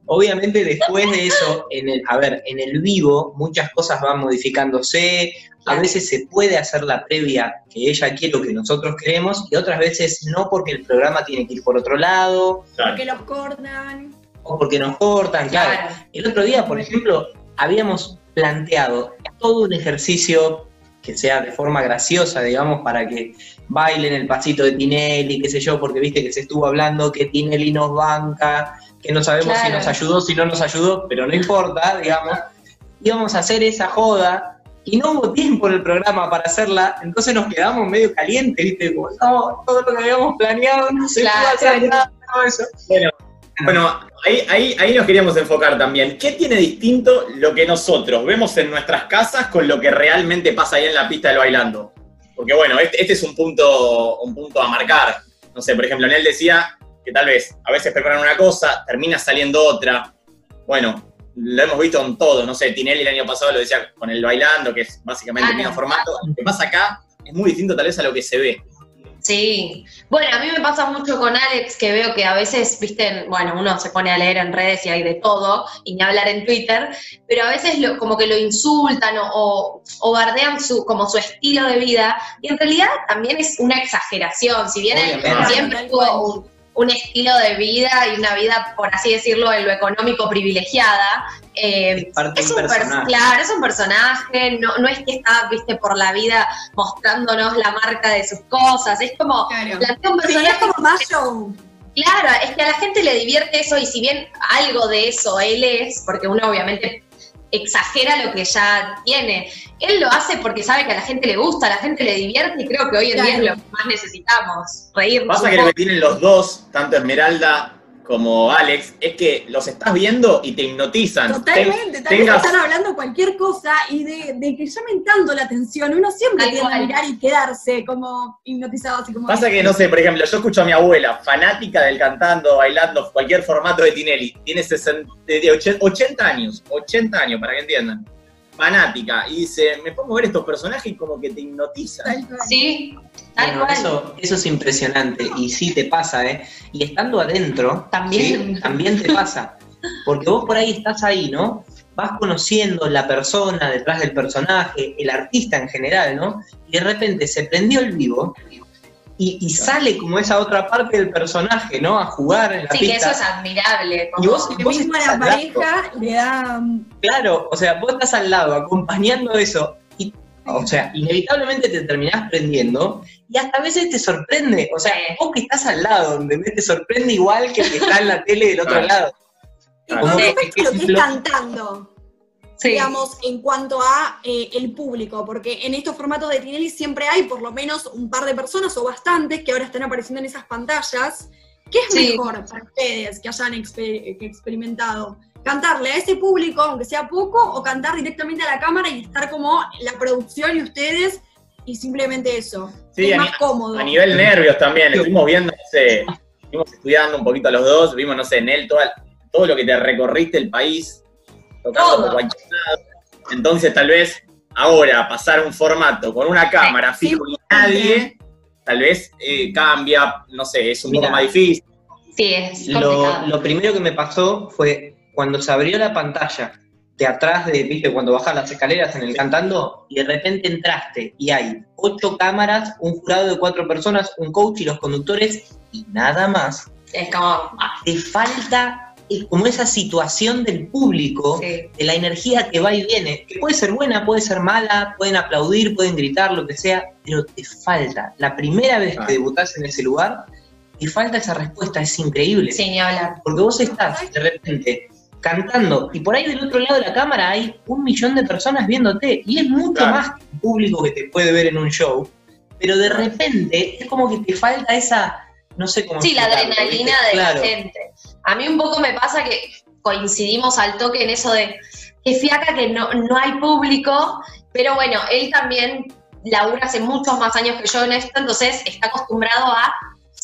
Obviamente después de eso, en el, a ver, en el vivo muchas cosas van modificándose, a veces se puede hacer la previa que ella quiere o que nosotros queremos, y otras veces no porque el programa tiene que ir por otro lado, Porque los cortan. o porque nos cortan, claro. Claro. El otro día, por ejemplo, habíamos planteado todo un ejercicio que sea de forma graciosa, digamos, para que bailen el pasito de Tinelli, qué sé yo, porque viste que se estuvo hablando que Tinelli nos banca, que no sabemos si nos ayudó, si no nos ayudó, pero no importa, digamos. Íbamos a hacer esa joda y no hubo tiempo en el programa para hacerla, entonces nos quedamos medio calientes, viste, como, no, todo lo que habíamos planeado no se Claro. pudo hacer nada, todo eso. Bueno, ahí, ahí, ahí nos queríamos enfocar también. ¿Qué tiene distinto lo que nosotros vemos en nuestras casas con lo que realmente pasa ahí en la pista del bailando? Porque bueno, este, este es un punto, un punto a marcar. No sé, por ejemplo, él decía que tal vez a veces preparan una cosa, termina saliendo otra. Bueno, lo hemos visto en todo. No sé, Tinelli el año pasado lo decía con el bailando, que es básicamente el mismo formato. Lo que pasa acá es muy distinto tal vez a lo que se ve. Sí. Bueno, a mí me pasa mucho con Alex que veo que a veces, viste, bueno, uno se pone a leer en redes y hay de todo, y ni hablar en Twitter, pero a veces lo- como que lo insultan o, o, o bardean su, como su estilo de vida, y en realidad también es una exageración, si bien él siempre tuvo un, un estilo de vida y una vida, por así decirlo, en lo económico privilegiada, eh, Es parte es de un un per- personaje. claro, es un personaje, no, no es que está, viste, por la vida mostrándonos la marca de sus cosas, es como Claro. plantea un Sí, es personaje como más show. Claro, es que a la gente le divierte eso y si bien algo de eso él es, porque uno obviamente exagera lo que ya tiene, él lo hace porque sabe que a la gente le gusta, a la gente le divierte y creo que hoy en día es lo que más necesitamos, reírnos. Pasa que que tienen los dos, tanto Esmeralda como Alex, es que los estás viendo y te hipnotizan. Totalmente, Ten- tal vez tengas- están hablando cualquier cosa y de, de que llamen tanto la atención, uno siempre Tal tiende a cual. mirar y quedarse como hipnotizado, así como... Pasa que, no sé, por ejemplo, yo escucho a mi abuela, fanática del cantando, bailando, cualquier formato de Tinelli, tiene 60, de 80, 80 años, 80 años, para que entiendan. Fanática, y dice, me pongo a ver estos personajes y como que te cual. Sí, tal Bueno, cual. eso, eso es impresionante y sí te pasa, ¿eh? Y estando adentro, También. ¿sí? también te pasa. Porque vos por ahí estás ahí, ¿no? Vas conociendo la persona detrás del personaje, el artista en general, ¿no? Y de repente se prendió el vivo y, y sale como esa otra parte del personaje, ¿no? A jugar en la Sí, que pista. eso es admirable. Y vos- como- Que vos mismo a estás la pareja le da... um, Claro, o sea, vos estás al lado acompañando eso y o sea, inevitablemente te terminás prendiendo y hasta a veces te sorprende. O sea, vos que estás al lado, donde te sorprende igual que el que está en la tele del otro lado. Y con no. respecto a lo que es cantando, Sí. digamos, en cuanto a eh, el público, porque en estos formatos de Tinelli siempre hay por lo menos un par de personas o bastantes que ahora están apareciendo en esas pantallas. ¿Qué es Sí. mejor para ustedes que hayan exper- que experimentado? ¿Cantarle a ese público, aunque sea poco, o cantar directamente a la cámara y estar como la producción y ustedes y simplemente eso? Sí, es a más cómodo. A nivel nervios también, estuvimos viendo, no sé, estuvimos estudiando un poquito los dos, vimos, no sé, en él toda- todo lo que te recorriste el país, tocando por. Entonces, tal vez, ahora, pasar un formato con una cámara Sí, fijo y nadie, tal vez eh, cambia, no sé, es un poco más difícil. Sí, es Lo, complicado. lo primero que me pasó fue cuando se abrió la pantalla de atrás de, viste, cuando bajas las escaleras en el cantando, y de repente entraste y hay ocho cámaras, un jurado de cuatro personas, un coach y los conductores, y nada más. Es como, ah, Te falta como esa situación del público, sí. de la energía que va y viene, que puede ser buena, puede ser mala, pueden aplaudir, pueden gritar, lo que sea, pero te falta. La primera vez Ah. que debutás en ese lugar, te falta esa respuesta, es increíble. Sí, ni hablar. Porque vos estás de repente cantando y por ahí del otro lado de la cámara hay un millón de personas viéndote y es mucho Claro. más que un público que te puede ver en un show, pero de repente es como que te falta esa, no sé cómo Sí, la adrenalina ¿viste? de Claro. la gente. A mí un poco me pasa que coincidimos al toque en eso de que fiaca que no, no hay público, pero bueno, él también labura hace muchos más años que yo en esto, entonces está acostumbrado a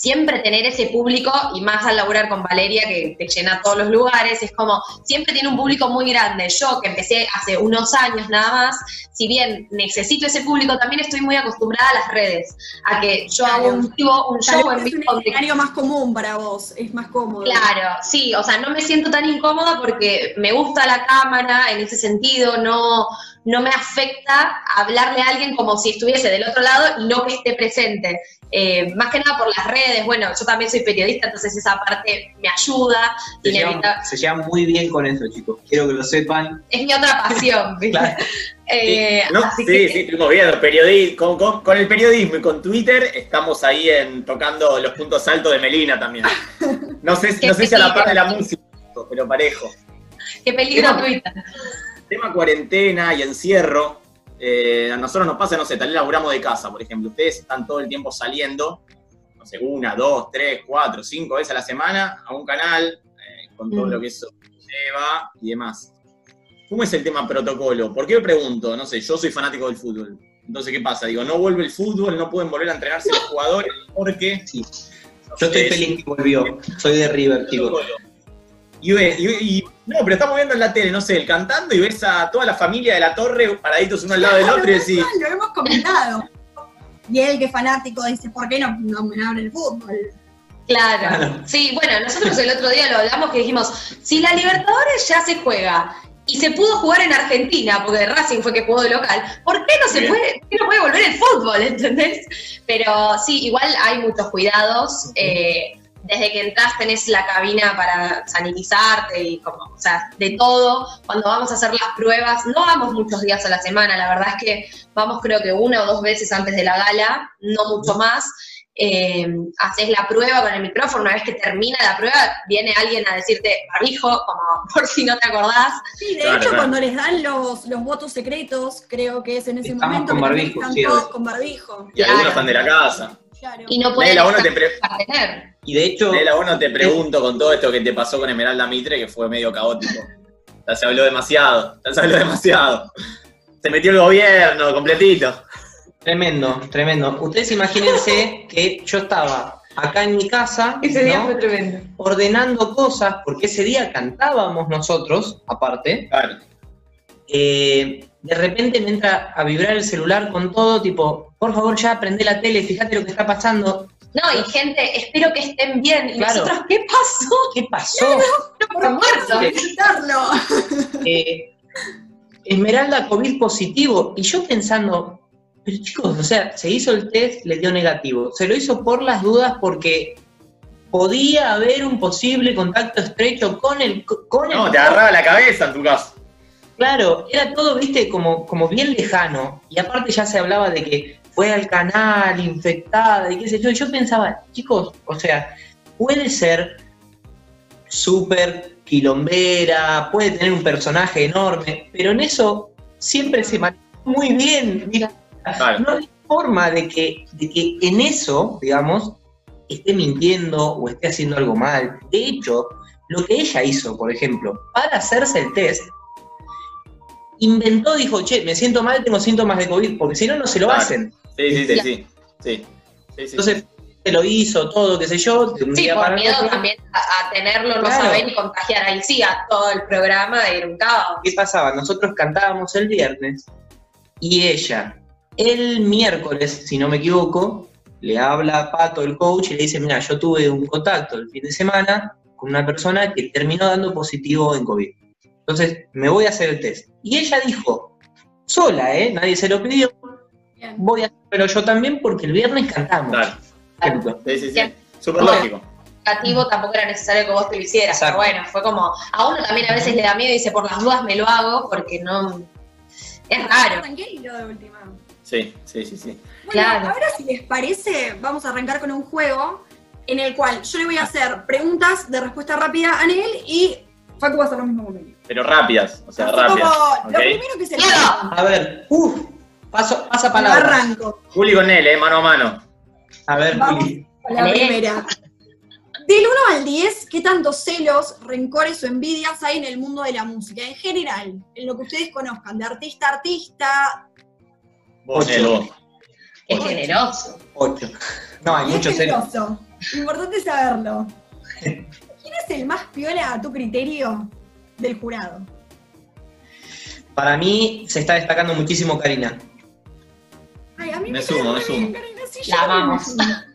siempre tener ese público y más al laburar con Valeria que te llena todos los lugares, es como siempre tiene un público muy grande. Yo que empecé hace unos años nada más, si bien necesito ese público, también estoy muy acostumbrada a las redes, a que yo hago un vivo, un show en es un vivo escenario más común para vos, es más cómodo. Claro, sí, o sea, no me siento tan incómoda porque me gusta la cámara en ese sentido, no, no me afecta hablarle a alguien como si estuviese del otro lado y no que esté presente. Eh, más que nada por las redes, bueno, yo también soy periodista, entonces esa parte me ayuda, Se llevan, inevita- se llevan muy bien con eso, chicos. Quiero que lo sepan. es mi otra pasión, ¿viste? Claro. Eh, No, así sí, que- sí, estuvimos viendo. Periodi con, con- con el periodismo y con Twitter estamos ahí en, tocando los puntos altos de Melina también. No sé, no sé si a la par de la música, pero parejo. Qué peligro Twitter. Tema cuarentena y encierro. eh, a nosotros nos pasa, no sé, tal vez laburamos de casa, por ejemplo. Ustedes están todo el tiempo saliendo, no sé, una, dos, tres, cuatro, cinco veces a la semana a un canal, eh, con todo Mm. lo que eso lleva y demás. ¿Cómo es el tema protocolo? ¿Por qué me pregunto? No sé, yo soy fanático del fútbol. Entonces, ¿qué pasa? Digo, no vuelve el fútbol, no pueden volver a entrenarse los jugadores porque... Sí. Yo estoy Es- feliz que volvió. Soy de River, chicos. Y, ve- y- y- no, pero estamos viendo en la tele, no sé, el cantando y ves a toda la familia de la torre paraditos uno al lado del otro y decís, Lo hemos comentado. Y él que es fanático dice, ¿por qué no, no me abren el fútbol? Claro. Claro. Sí, bueno, nosotros el otro día lo hablamos que dijimos, si la Libertadores ya se juega y se pudo jugar en Argentina, porque Racing fue que jugó de local, ¿por qué no se Bien. puede, por qué no puede volver el fútbol, entendés? Pero sí, igual hay muchos cuidados. eh, desde que entras tenés la cabina para sanitizarte y como, o sea, de todo. Cuando vamos a hacer las pruebas, no vamos muchos días a la semana, la verdad es que vamos creo que una o dos veces antes de la gala, no mucho más eh, haces la prueba con el micrófono, una vez que termina la prueba, viene alguien a decirte barbijo, como por si no te acordás. Sí, de Claro, hecho, claro. cuando les dan los, los votos secretos, creo que es en ese Estamos momento con barbijo, están sí, todos con barbijo. y Claro. algunos están de la casa. Claro. Y no pueden tener. Y de hecho, Nela, vos no te pregunto con todo esto que te pasó con Esmeralda Mitre, que fue medio caótico. Ya se habló demasiado, ya se habló demasiado. Se metió el gobierno completito. tremendo, tremendo. Ustedes imagínense que yo estaba acá en mi casa, Ese día ¿no? fue tremendo. ordenando cosas, porque ese día cantábamos nosotros, aparte. Claro. Eh, de repente me entra a vibrar el celular con todo, tipo, por favor ya prende la tele, fíjate lo que está pasando. No, y gente, espero que estén bien. Y Claro. nosotros, ¿qué pasó? ¿Qué pasó? Por muerto. visitarlo. Eh, Esmeralda COVID positivo. Y yo pensando, pero chicos, o sea, se hizo el test, le dio negativo. Se lo hizo por las dudas porque podía haber un posible contacto estrecho con el... Con No, el te agarraba la cabeza en tu caso. Claro, era todo, viste, como, como bien lejano. Y aparte ya se hablaba de que fue al canal infectada y qué sé yo. Y yo pensaba, chicos, o sea, puede ser súper quilombera, puede tener un personaje enorme, pero en eso siempre se manejó muy bien. Mira, Claro. no hay forma de que, de que en eso, digamos, esté mintiendo o esté haciendo algo mal. De hecho, lo que ella hizo, por ejemplo, para hacerse el test, inventó, dijo, che, me siento mal, tengo síntomas de COVID, porque si no, no se lo Claro. hacen. Sí, sí, sí, sí. Sí, sí, sí. Entonces, se lo hizo todo, qué sé yo, de un Sí, día por para miedo otro. también a, a tenerlo, no saber y contagiar ahí sí a todo el programa de ir un caos. ¿Qué pasaba? Nosotros cantábamos el viernes y ella, el miércoles, si no me equivoco, le habla a Pato, el coach, y le dice, mira, yo tuve un contacto el fin de semana con una persona que terminó dando positivo en COVID. Entonces, me voy a hacer el test. Y ella dijo, sola, ¿eh? Nadie se lo pidió, Bien. voy a hacerlo yo también porque el viernes cantamos. Claro. Ejemplo. Sí, sí, sí. Súper lógico. Negativo tampoco era necesario que vos te lo hicieras, Exacto. pero bueno, fue como, a uno también a veces le da miedo y dice, por las dudas me lo hago, porque no, es raro. Tranquilo de última. Sí, sí, sí, sí. Bueno, Claro. ahora si les parece, vamos a arrancar con un juego en el cual yo le voy a hacer preguntas de respuesta rápida a Anel y Facu va a hacer lo mismo conmigo. Pero rápidas, o sea, Así rápidas. como ¿ok? lo primero que se le. A ver, uff, paso, pasa palabra. arranco Juli con él, eh, mano a mano. A ver, Vamos. Juli. la primera. Del 1 al 10, ¿qué tantos celos, rencores o envidias hay en el mundo de la música? En general, en lo que ustedes conozcan, de artista a artista. Vos, Ocho. Qué generoso. Ocho. No, hay muchos celos. generoso. Importante saberlo. ¿Quién es el más piola a tu criterio del jurado? Para mí se está destacando muchísimo Karina. Ay, a mí Me me, sumo, me sumo. La.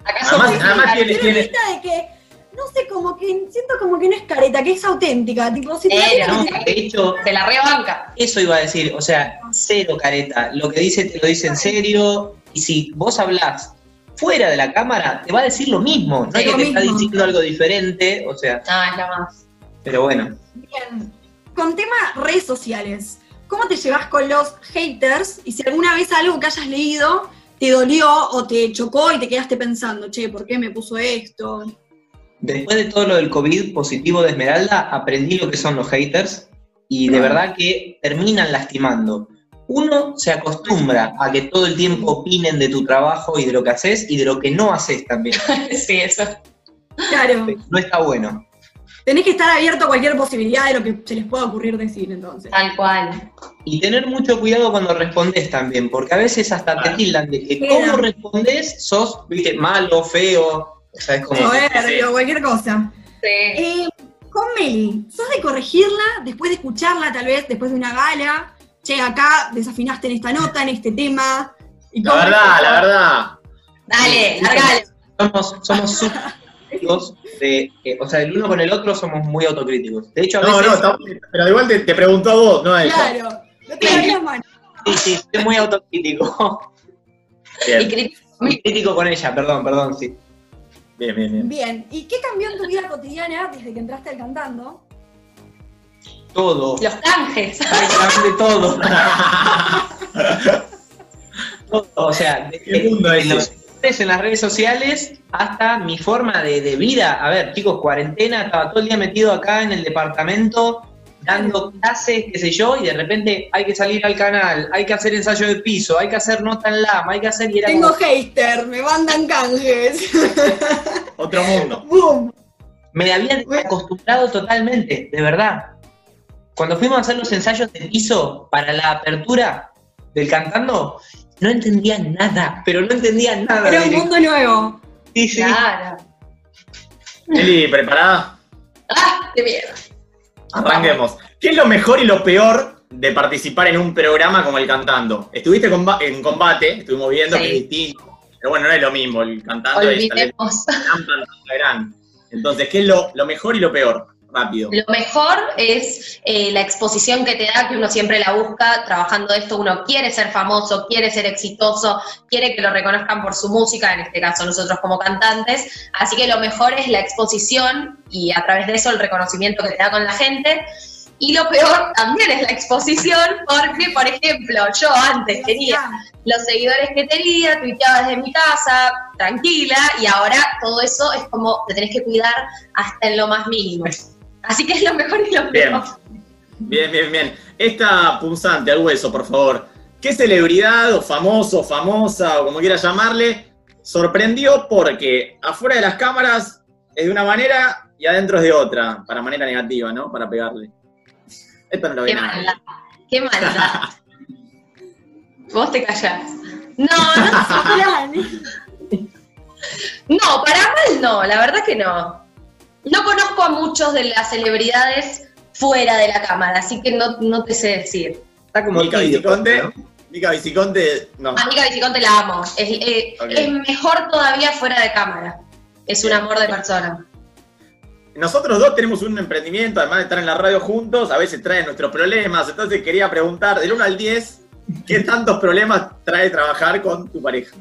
Acá Además- además tiene- Tiene de que, no sé, como que siento como que no es careta, que es auténtica. Tipo, si te Eh, da No, que te- de hecho, Se la rebanca. eso iba a decir, o sea, cero careta. Lo que dice te lo dice en serio. Y si vos hablás fuera de la cámara, te va a decir lo mismo. No es que te está mismo. diciendo algo diferente, o sea, No, es la más. pero bueno. Bien. Con tema redes sociales, ¿cómo te llevas con los haters? Y si alguna vez algo que hayas leído te dolió o te chocó y te quedaste pensando, che, ¿por qué me puso esto? Después de todo lo del COVID positivo de Esmeralda, aprendí lo que son los haters y de Ah. verdad que terminan lastimando. Uno se acostumbra a que todo el tiempo opinen de tu trabajo y de lo que haces y de lo que no haces también. Sí, eso. Claro, No está bueno. Tenés que estar abierto a cualquier posibilidad de lo que se les pueda ocurrir decir entonces. Tal cual. Y tener mucho cuidado cuando respondes también, porque a veces hasta te tildan de que Queda. cómo respondes sos, viste, malo, feo. O sea, es como. Soberbio, cualquier cosa. Sí. Eh, con Meli, ¿sos de corregirla después de escucharla, tal vez después de una gala? Che, acá desafinaste en esta nota, en este tema. ¿Y La verdad, la verdad. Dale, largale. Somos, somos de, o sea, el uno con el otro somos muy autocríticos. De hecho, a No, veces. no, está- pero igual te, te preguntó a vos, no a ella. Claro, no te doy las manos. Sí, sí, soy muy autocrítico. Y Bien, crítico. Muy crítico con ella, perdón, perdón, sí. bien, bien, bien. Bien, ¿y qué cambió en tu vida cotidiana desde que entraste al cantando? Todo. Los canjes. Prácticamente todo. Todo, O sea, de- ¿Qué mundo de es en las redes sociales hasta mi forma de, de vida. A ver, chicos, cuarentena, estaba todo el día metido acá en el departamento, dando clases, qué sé yo, y de repente hay que salir al canal, hay que hacer ensayo de piso, hay que hacer nota en lama, hay que hacer. Y era Tengo como- hater, me mandan canjes. Otro mundo. ¡Boom! me había acostumbrado totalmente, de verdad. Cuando fuimos a hacer los ensayos de piso para la apertura del cantando, no entendía nada, pero no entendía nada. Era un de- mundo nuevo. Sí, sí. Claro. Eli, ¿preparada? Ah, qué miedo. Arranquemos. ¿Qué es lo mejor y lo peor de participar en un programa como el cantando? Estuviste comba- en combate, estuvimos viendo Sí. que es distinto, pero bueno, no es lo mismo, el cantando es tal vez Olvidemos. gran. Entonces, ¿qué es lo, lo mejor y lo peor? Rápido. Lo mejor es eh, la exposición que te da, que uno siempre la busca, trabajando esto, uno quiere ser famoso, quiere ser exitoso, quiere que lo reconozcan por su música, en este caso nosotros como cantantes, así que lo mejor es la exposición y a través de eso el reconocimiento que te da con la gente. Y lo peor también es la exposición, porque, por ejemplo, yo antes tenía los seguidores que tenía, tuiteaba desde mi casa, tranquila, y ahora todo eso es como te tenés que cuidar hasta en lo más mínimo. Así que es lo mejor y lo peor. Bien, bien, bien. Esta punzante al hueso, por favor. ¿Qué celebridad o famoso, famosa o como quieras llamarle, sorprendió porque afuera de las cámaras es de una manera y adentro es de otra, para manera negativa, ¿no? Para pegarle. Esto no lo ve Qué nadie. maldad. Qué maldad. Vos te callás. No, no No, para mal no, la verdad que no. No conozco a muchos de las celebridades fuera de la cámara, así que no, no te sé decir. Está como Mica Viciconte. ¿no? Mica Viciconte, no. A Mica Viciconte la amo. Es, eh, es mejor todavía fuera de cámara. Es un amor de persona. Nosotros dos tenemos un emprendimiento, además de estar en la radio juntos, a veces trae nuestros problemas. Entonces quería preguntar, del 1 al 10, ¿qué tantos problemas trae trabajar con tu pareja?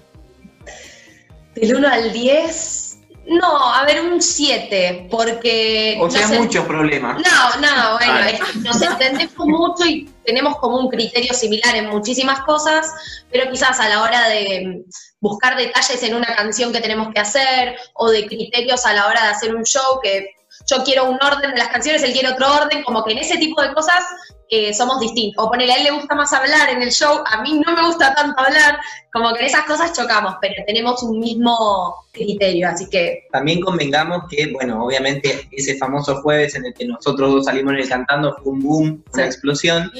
Del 1 al 10. No, a ver, un 7, porque. O sea, no muchos problemas. No, no, bueno, Vale. es que nos entendemos mucho y tenemos como un criterio similar en muchísimas cosas, pero quizás a la hora de mm, buscar detalles en una canción que tenemos que hacer o de criterios a la hora de hacer un show que yo quiero un orden de las canciones, él quiere otro orden, como que en ese tipo de cosas eh, somos distintos. O ponele, a él le gusta más hablar en el show, a mí no me gusta tanto hablar, como que en esas cosas chocamos, pero tenemos un mismo criterio, así que También convengamos que, bueno, obviamente ese famoso jueves en el que nosotros dos salimos en el cantando fue un boom, una Sí. explosión.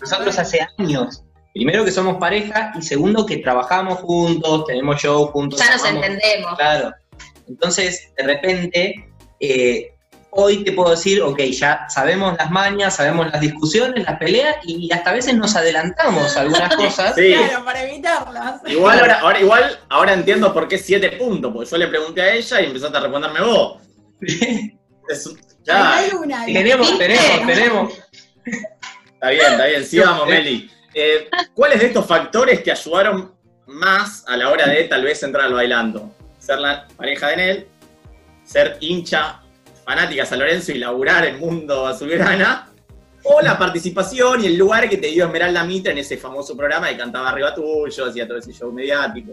Nosotros hace años, primero que somos pareja y segundo que trabajamos juntos, tenemos show juntos. ya nos amamos- entendemos. Claro. Entonces, de repente, eh, hoy te puedo decir, ok, ya sabemos las mañas, sabemos las discusiones, las peleas y hasta a veces nos adelantamos a algunas cosas. Sí. Claro, para evitarlas. Igual ahora, ahora, igual ahora entiendo por qué 7 puntos, porque yo le pregunté a ella y empezaste a responderme vos. Ya, Hay una. tenemos, tenemos, tenemos. está bien, está bien, sigamos, Meli. Eh, ¿Cuáles de estos factores te ayudaron más a la hora de tal vez entrar al bailando? Ser la pareja de Nel, ser hincha, fanática San Lorenzo y laburar en Mundo Azulgrana, o la participación y el lugar que te dio Esmeralda Mitra en ese famoso programa que cantaba arriba tuyo, hacía todo ese show mediático.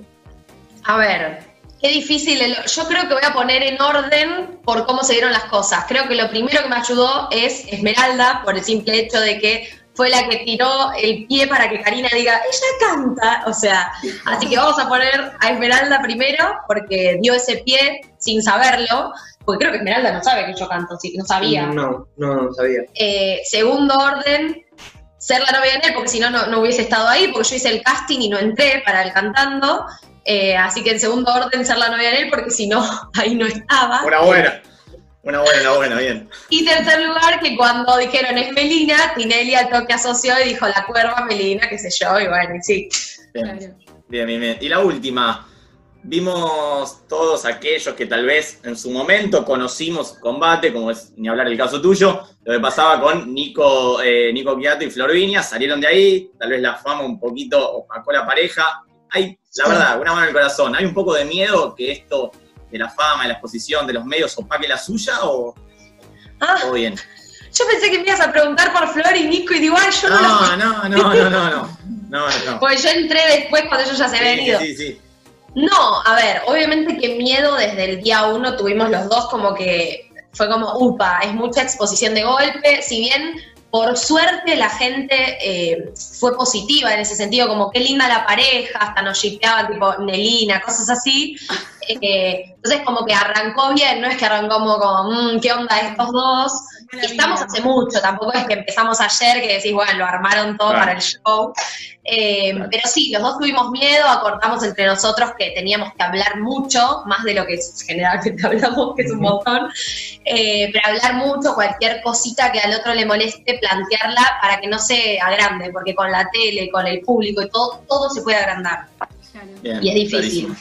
A ver, qué difícil. el- Yo creo que voy a poner en orden por cómo se dieron las cosas. Creo que lo primero que me ayudó es Esmeralda, por el simple hecho de que fue la que tiró el pie para que Karina diga, ella canta. O sea, así que vamos a poner a Esmeralda primero, porque dio ese pie sin saberlo. Porque creo que Esmeralda no sabe que yo canto, sí, no sabía. No, no sabía. Eh, segundo orden, ser la novia de él, porque si no, no no hubiese estado ahí, porque yo hice el casting y no entré para el cantando. Eh, así que en segundo orden, ser la novia de él, porque si no, ahí no estaba. Una buena. Una buena, una buena, bien. Y tercer lugar, que cuando dijeron es Melina, Tinelli al toque asoció y dijo la cuerva Melina, qué sé yo, y bueno, y sí. Bien. Bien, bien, bien. Y la última, vimos todos aquellos que tal vez en su momento conocimos combate, como es ni hablar el caso tuyo, lo que pasaba con Nico, eh, Nico Quiato y Flor Viña, salieron de ahí, tal vez la fama un poquito opacó la pareja. Hay, la verdad, una mano en el corazón, ¿hay un poco de miedo que esto de la fama, de la exposición, de los medios opaque la suya o Ah, todo bien? yo pensé que me ibas a preguntar por Flor y Nico y digo, ay, yo no, No, no, no, no, no, no. No, no. Pues yo entré después cuando ellos ya se habían Sí, ido. sí, sí. No, a ver, obviamente que miedo desde el día uno tuvimos los dos como que fue como, upa, es mucha exposición de golpe, si bien por suerte la gente eh, fue positiva en ese sentido, como qué linda la pareja, hasta nos shipeaban tipo Nelina, cosas así. Eh, entonces como que arrancó bien, no es que arrancó como, como "Mm, ¿qué onda estos dos? Y estamos hace mucho, tampoco es que empezamos ayer que decís, bueno, lo armaron todo Claro. para el show. Eh, Claro. Pero sí, los dos tuvimos miedo, acordamos entre nosotros que teníamos que hablar mucho, más de lo que generalmente hablamos, que es un montón, Eh, pero hablar mucho, cualquier cosita que al otro le moleste, plantearla para que no se agrande, porque con la tele, con el público y todo, todo se puede agrandar. Bien, Y es difícil. clarísimo.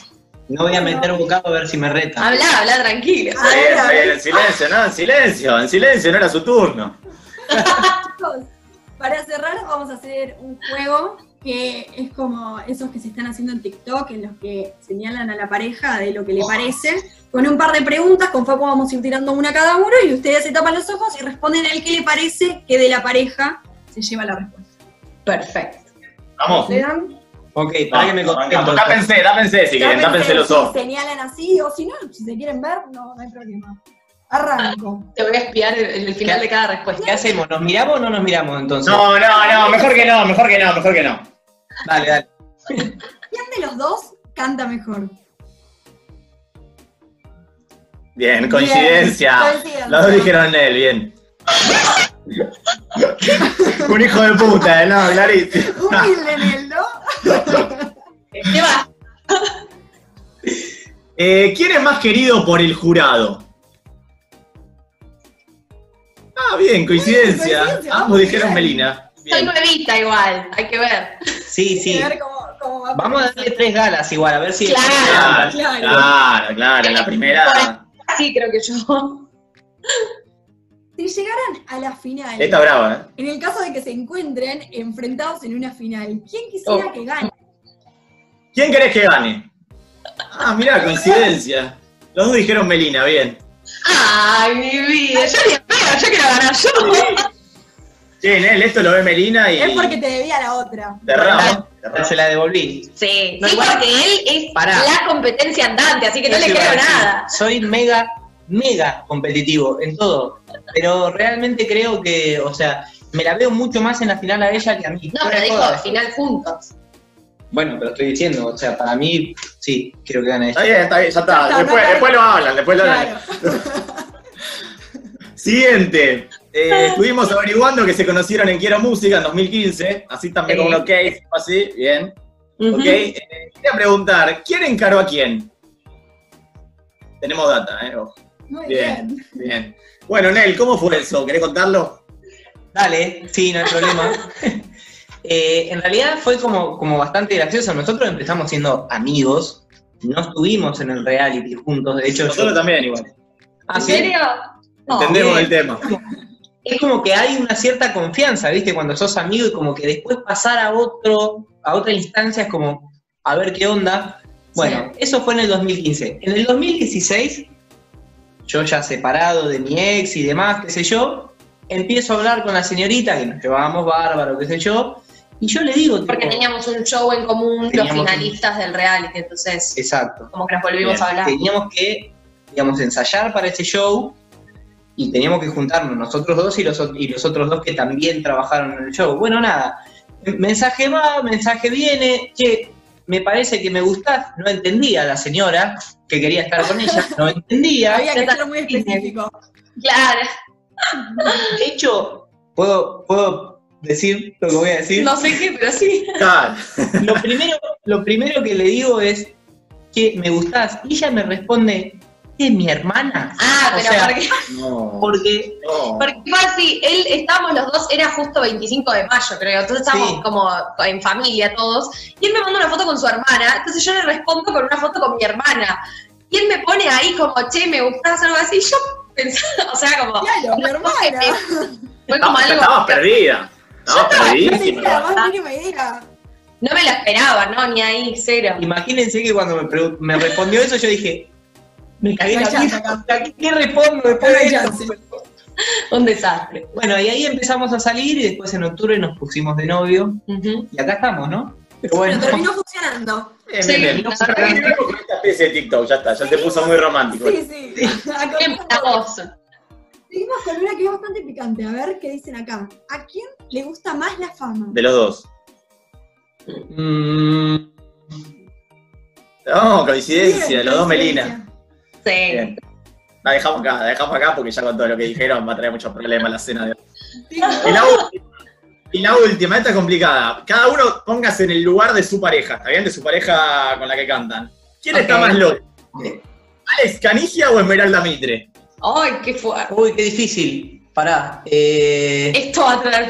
No voy a meter bocado a ver si me reta. Habla, habla tranquilo. Bien, está bien, en silencio, ¿no? En silencio, en silencio, no era su turno. Chicos, para cerrar vamos a hacer un juego que es como esos que se están haciendo en TikTok, en los que señalan a la pareja de lo que le parece, con un par de preguntas, con Facu vamos a ir tirando una cada uno y ustedes se tapan los ojos y responden el que le parece que de la pareja se lleva la respuesta. Perfecto. Vamos. ¿Se dan? Ok, para que me contento. Tápense, tápense si quieren, tápense los ojos. Señalan así, o si no, si se quieren ver, no, no hay problema. Arranco. Te voy a espiar el, el final de cada respuesta. ¿Qué hacemos? ¿Nos miramos o no nos miramos entonces? No, no, no, mejor que no, mejor que no, mejor que no. Dale, dale. ¿Quién de los dos canta mejor? Bien, coincidencia. Bien, coincidencia. Los dos dijeron él, bien. Un hijo de puta, ¿eh? no, clarísimo. Humilde en él, ¿no? ¿Qué va? Eh, ¿Quién es más querido por el jurado? Ah, bien, coincidencia. Coincidencia, Ambos dijeron bien. Melina. Soy nuevita igual, hay que ver. Sí, sí. A ver cómo, cómo va. Vamos a darle tres galas igual, a ver si. Claro. Claro, Claro. claro, claro, en la primera. Sí, creo que yo. Si llegaran a la final, Esta brava, ¿eh? en el caso de que se encuentren enfrentados en una final, ¿quién quisiera Oh. que gane? ¿Quién querés que gane? Ah, mirá, coincidencia. Los dos dijeron Melina, bien. Ay, mi vida. Yo ni espero, yo quiero ganar yo. Che, Nel, esto lo ve Melina y. Es porque te debía la otra. Derrama. Se la devolví. Sí, No, sí, igual- porque él es Pará. la competencia andante, así que no Eso le creo nada. Soy mega, mega competitivo en todo. Pero realmente creo que, o sea, me la veo mucho más en la final a ella que a mí. No, pero dijo joda. final juntos. Bueno, pero estoy diciendo, o sea, para mí, sí, quiero que gane Está ella. bien, está bien, ya está. está, después, no, después lo hablan, después lo hablan. Claro. Siguiente. Eh, estuvimos averiguando que se conocieron en Quiero Música en 2015, así también Sí. con case, así, bien. Ujú. Ok, eh, quería preguntar, ¿quién encaró a quién? Tenemos data, ¿eh? Ojo. Muy Bien. bien. Bien. Bueno, Nel, ¿cómo fue eso? ¿Querés contarlo? Dale, sí, no hay problema. Eh, en realidad fue como, como bastante gracioso. Nosotros empezamos siendo amigos, no estuvimos en el reality juntos. De hecho, Nosotros yo- también igual. Ah, ¿En ¿sí? serio? No. Entendemos el tema. es como que hay una cierta confianza, ¿viste? Cuando sos amigo y como que después pasar a otro, a otra instancia es como a ver qué onda. Bueno, eso fue en el 2015. En el 2016, yo ya separado de mi ex y demás, qué sé yo, empiezo a hablar con la señorita, que nos llevábamos bárbaro, qué sé yo, y yo le digo, tipo, Porque teníamos un show en común, los un- finalistas del reality, entonces exacto. como que nos volvimos Bien. a hablar. Teníamos que, digamos, ensayar para ese show y teníamos que juntarnos nosotros dos y los, y los otros dos que también trabajaron en el show. Bueno, nada, mensaje va, mensaje viene, che, me parece que me gustás, no entendía a la señora que quería estar con ella, no entendía. Había que ser muy específico. Claro, De hecho, ¿puedo, puedo decir lo que voy a decir? no sé qué, pero sí. Claro. Lo, primero, lo primero que le digo es que me gustás y ella me responde, ¿es mi hermana? Ah, O pero sea, porque, No. Porque no. porque fue así, él, estábamos los dos, era justo 25 de mayo, creo, entonces estábamos Sí. como en familia todos, y él me manda una foto con su hermana, entonces yo le respondo con una foto con mi hermana, y él me pone ahí como, che, me gustás algo así, y yo pensaba, o sea, como, Claro, mi hermana. fue como algo, estabas perdida. Estabas No me lo esperaba, no, ni ahí, cero. Imagínense que cuando me, me respondió eso, yo dije, me cagué la vida. ¿Qué, qué respondo después de chance. Un desastre. Bueno, y ahí empezamos a salir y después en octubre nos pusimos de novio y acá estamos, ¿no? Pero Pero bueno, terminó funcionando. Bien, Sí, de TikTok, ya está, ya te puso muy romántico. Sí, sí. Empezamos. Seguimos con una que es bastante picante. A ver qué dicen acá. ¿A quién le gusta más la fama? De los dos. mm, No, coincidencia, los dos. Melina. Sí. Bien. La dejamos acá, la dejamos acá porque ya con todo lo que dijeron va a traer muchos problemas la cena de hoy. Y la, última, y la última, esta es complicada. Cada uno póngase en el lugar de su pareja, ¿está bien? De su pareja con la que cantan. ¿Quién está más loco? ¿Alex Canigia o Esmeralda Mitre? Ay, qué fuerte. uy, qué difícil. Pará. Eh, Esto va a traer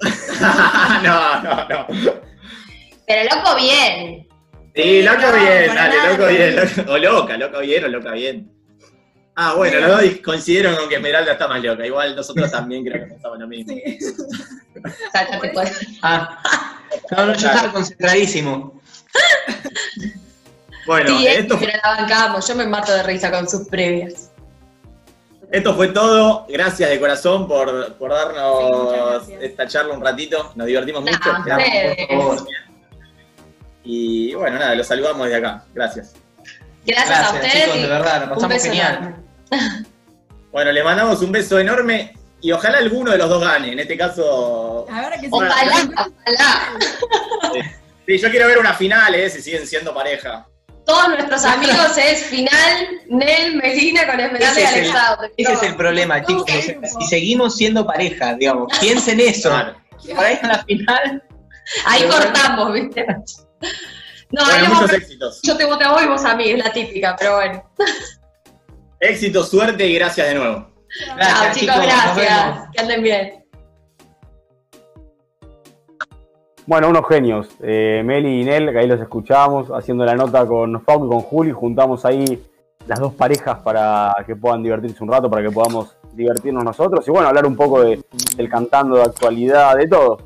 no, no, no. Pero loco bien. Sí, loco No, bien, dale, loco bien. loco- o loca, loca bien o loca bien. Ah, bueno, los dos coincidieron con que Esmeralda está más loca. Igual nosotros también creo que pensamos lo mismo. Sí. Ah, No, no, yo estaba concentradísimo. Bueno, sí, eh, esto, pero la bancamos. Yo me mato de risa con sus previas. esto fue todo. Gracias de corazón por, por darnos esta charla un ratito. Nos divertimos Nah, mucho. Y bueno, nada, los saludamos desde acá. Gracias. Gracias, a ustedes. chicos, de verdad, nos un pasamos beso genial. enorme. Bueno, le mandamos un beso enorme y ojalá alguno de los dos gane. En este caso, A ver, que sí. Ojalá, ojalá. sí, yo quiero ver una final, eh, si siguen siendo pareja. Todos nuestros amigos es final Nel Medina con Esmeralda Ese y es el-. Ese es el problema, chicos. si seguimos siendo pareja, digamos, piensen eso. Claro. Por ahí en la final. Ahí cortamos, ¿viste? No, Bueno, vamos muchos éxitos. yo te voto a vos y vos a mí, es la típica, pero bueno. Éxito, suerte y gracias de nuevo. Gracias, Chao, chicos, gracias. Que anden bien. Bueno, unos genios. Eh, Meli y Nel, que ahí los escuchamos, haciendo la nota con Fauco y con Juli. Juntamos ahí las dos parejas para que puedan divertirse un rato, para que podamos divertirnos nosotros. Y bueno, hablar un poco de- del cantando, de actualidad, de todo.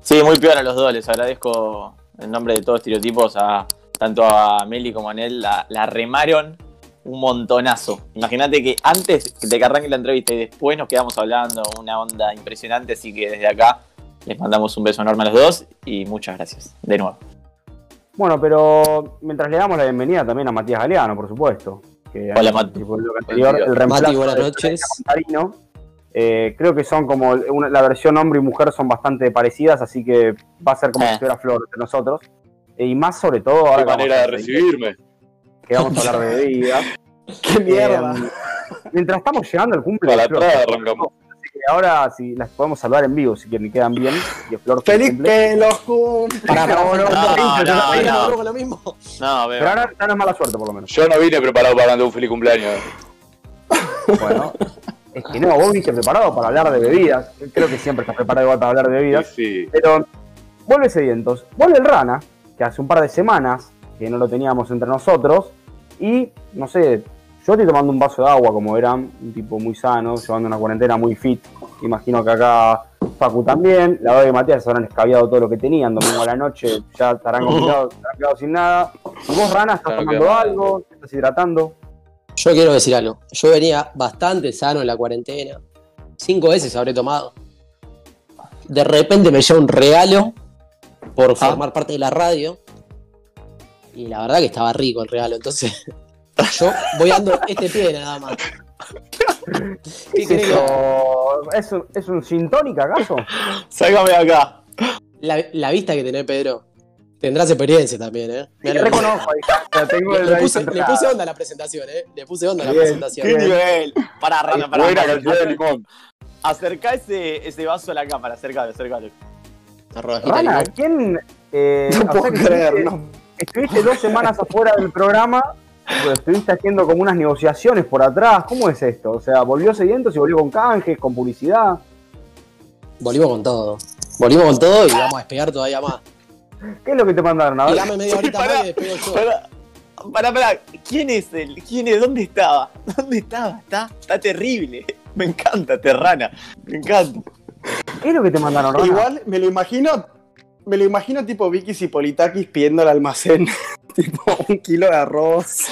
Sí, muy peor a los dos. Les agradezco en nombre de todos estereotipos a tanto a Meli como a Nel. La, la remaron un montonazo. Imagínate que antes de que arranque la entrevista y después nos quedamos hablando, una onda impresionante. Así que desde acá les mandamos un beso enorme a los dos y muchas gracias de nuevo. Bueno, pero mientras le damos la bienvenida también a Matías Galeano, por supuesto. Que Hola, Mati. anterior, el Mati, buenas noches. Eh, creo que son como una- la versión hombre y mujer son bastante parecidas, así que va a ser como Eh. si fuera Flor entre nosotros. Eh, y más sobre todo ahora Qué manera de recibirme. que vamos a hablar de bebidas. ¡Qué mierda! Eh, mientras estamos llegando al cumple Para de Flor, atrás arrancamos. así que ahora si las podemos saludar en vivo, si quieren, y quedan bien. Que Flor ¡Feliz que los cumple! Pará, No, no, no, no, lo mismo. No, Pero ahora ya no es mala suerte, por lo menos. Yo no vine preparado para cantar un feliz cumpleaños. Bueno, es que no, vos viniste preparado para hablar de bebidas. Creo que siempre estás preparado para hablar de bebidas. sí. Pero vuelve Sedientos. Vuelve el Rana, que hace un par de semanas que no lo teníamos entre nosotros. Y, no sé, yo estoy tomando un vaso de agua, como verán, un tipo muy sano, llevando una cuarentena muy fit. Imagino que acá Facu también. La verdad que Matías se habrán escabiado todo lo que tenían. Domingo a la noche ya estarán quedados sin nada. ¿Y vos, Rana, estás Claro, tomando algo? ¿Te estás hidratando? Yo quiero decir algo. Yo venía bastante sano en la cuarentena. Cinco veces habré tomado. De repente me llega un regalo por formar parte de la radio. Y la verdad que estaba rico el regalo. Entonces, yo voy dando este pie nada más. ¿Qué ¿Qué es eso? ¿Es un, ¿Es un gin tonic acaso? Sácame de acá. la, la vista que tenés, Pedro. Tendrás experiencia también, ¿eh? Mirá lo- reconozco, tengo Le, puse, le puse onda a la presentación, ¿eh? Le puse onda a la Bien. presentación. ¡Qué nivel! Pará, Rana, pará. Buena cantidad de limón. Acercá ese, ese vaso a la cámara, acércalo, acércalo. Rana. ¿quién? Eh, No puedo que creer, estuviste- no. Estuviste dos semanas afuera del programa, pero estuviste haciendo como unas negociaciones por atrás. ¿Cómo es esto? O sea, volvió sedientos y volvió con canjes, con publicidad. Volvimos con todo. Volvimos con todo y vamos a despegar todavía más. ¿Qué es lo que te mandaron? A ver. dame media horita Pará, más y despego yo. Pará, pará, pará. ¿Quién es él? ¿Quién es? ¿Dónde estaba? ¿Dónde estaba? Está, está terrible. Me encanta, Terrana. Me encanta. ¿Qué es lo que te mandaron, Rana? Igual me lo imagino, me lo imagino tipo Vicky y Politakis pidiendo al almacén, tipo un kilo de arroz.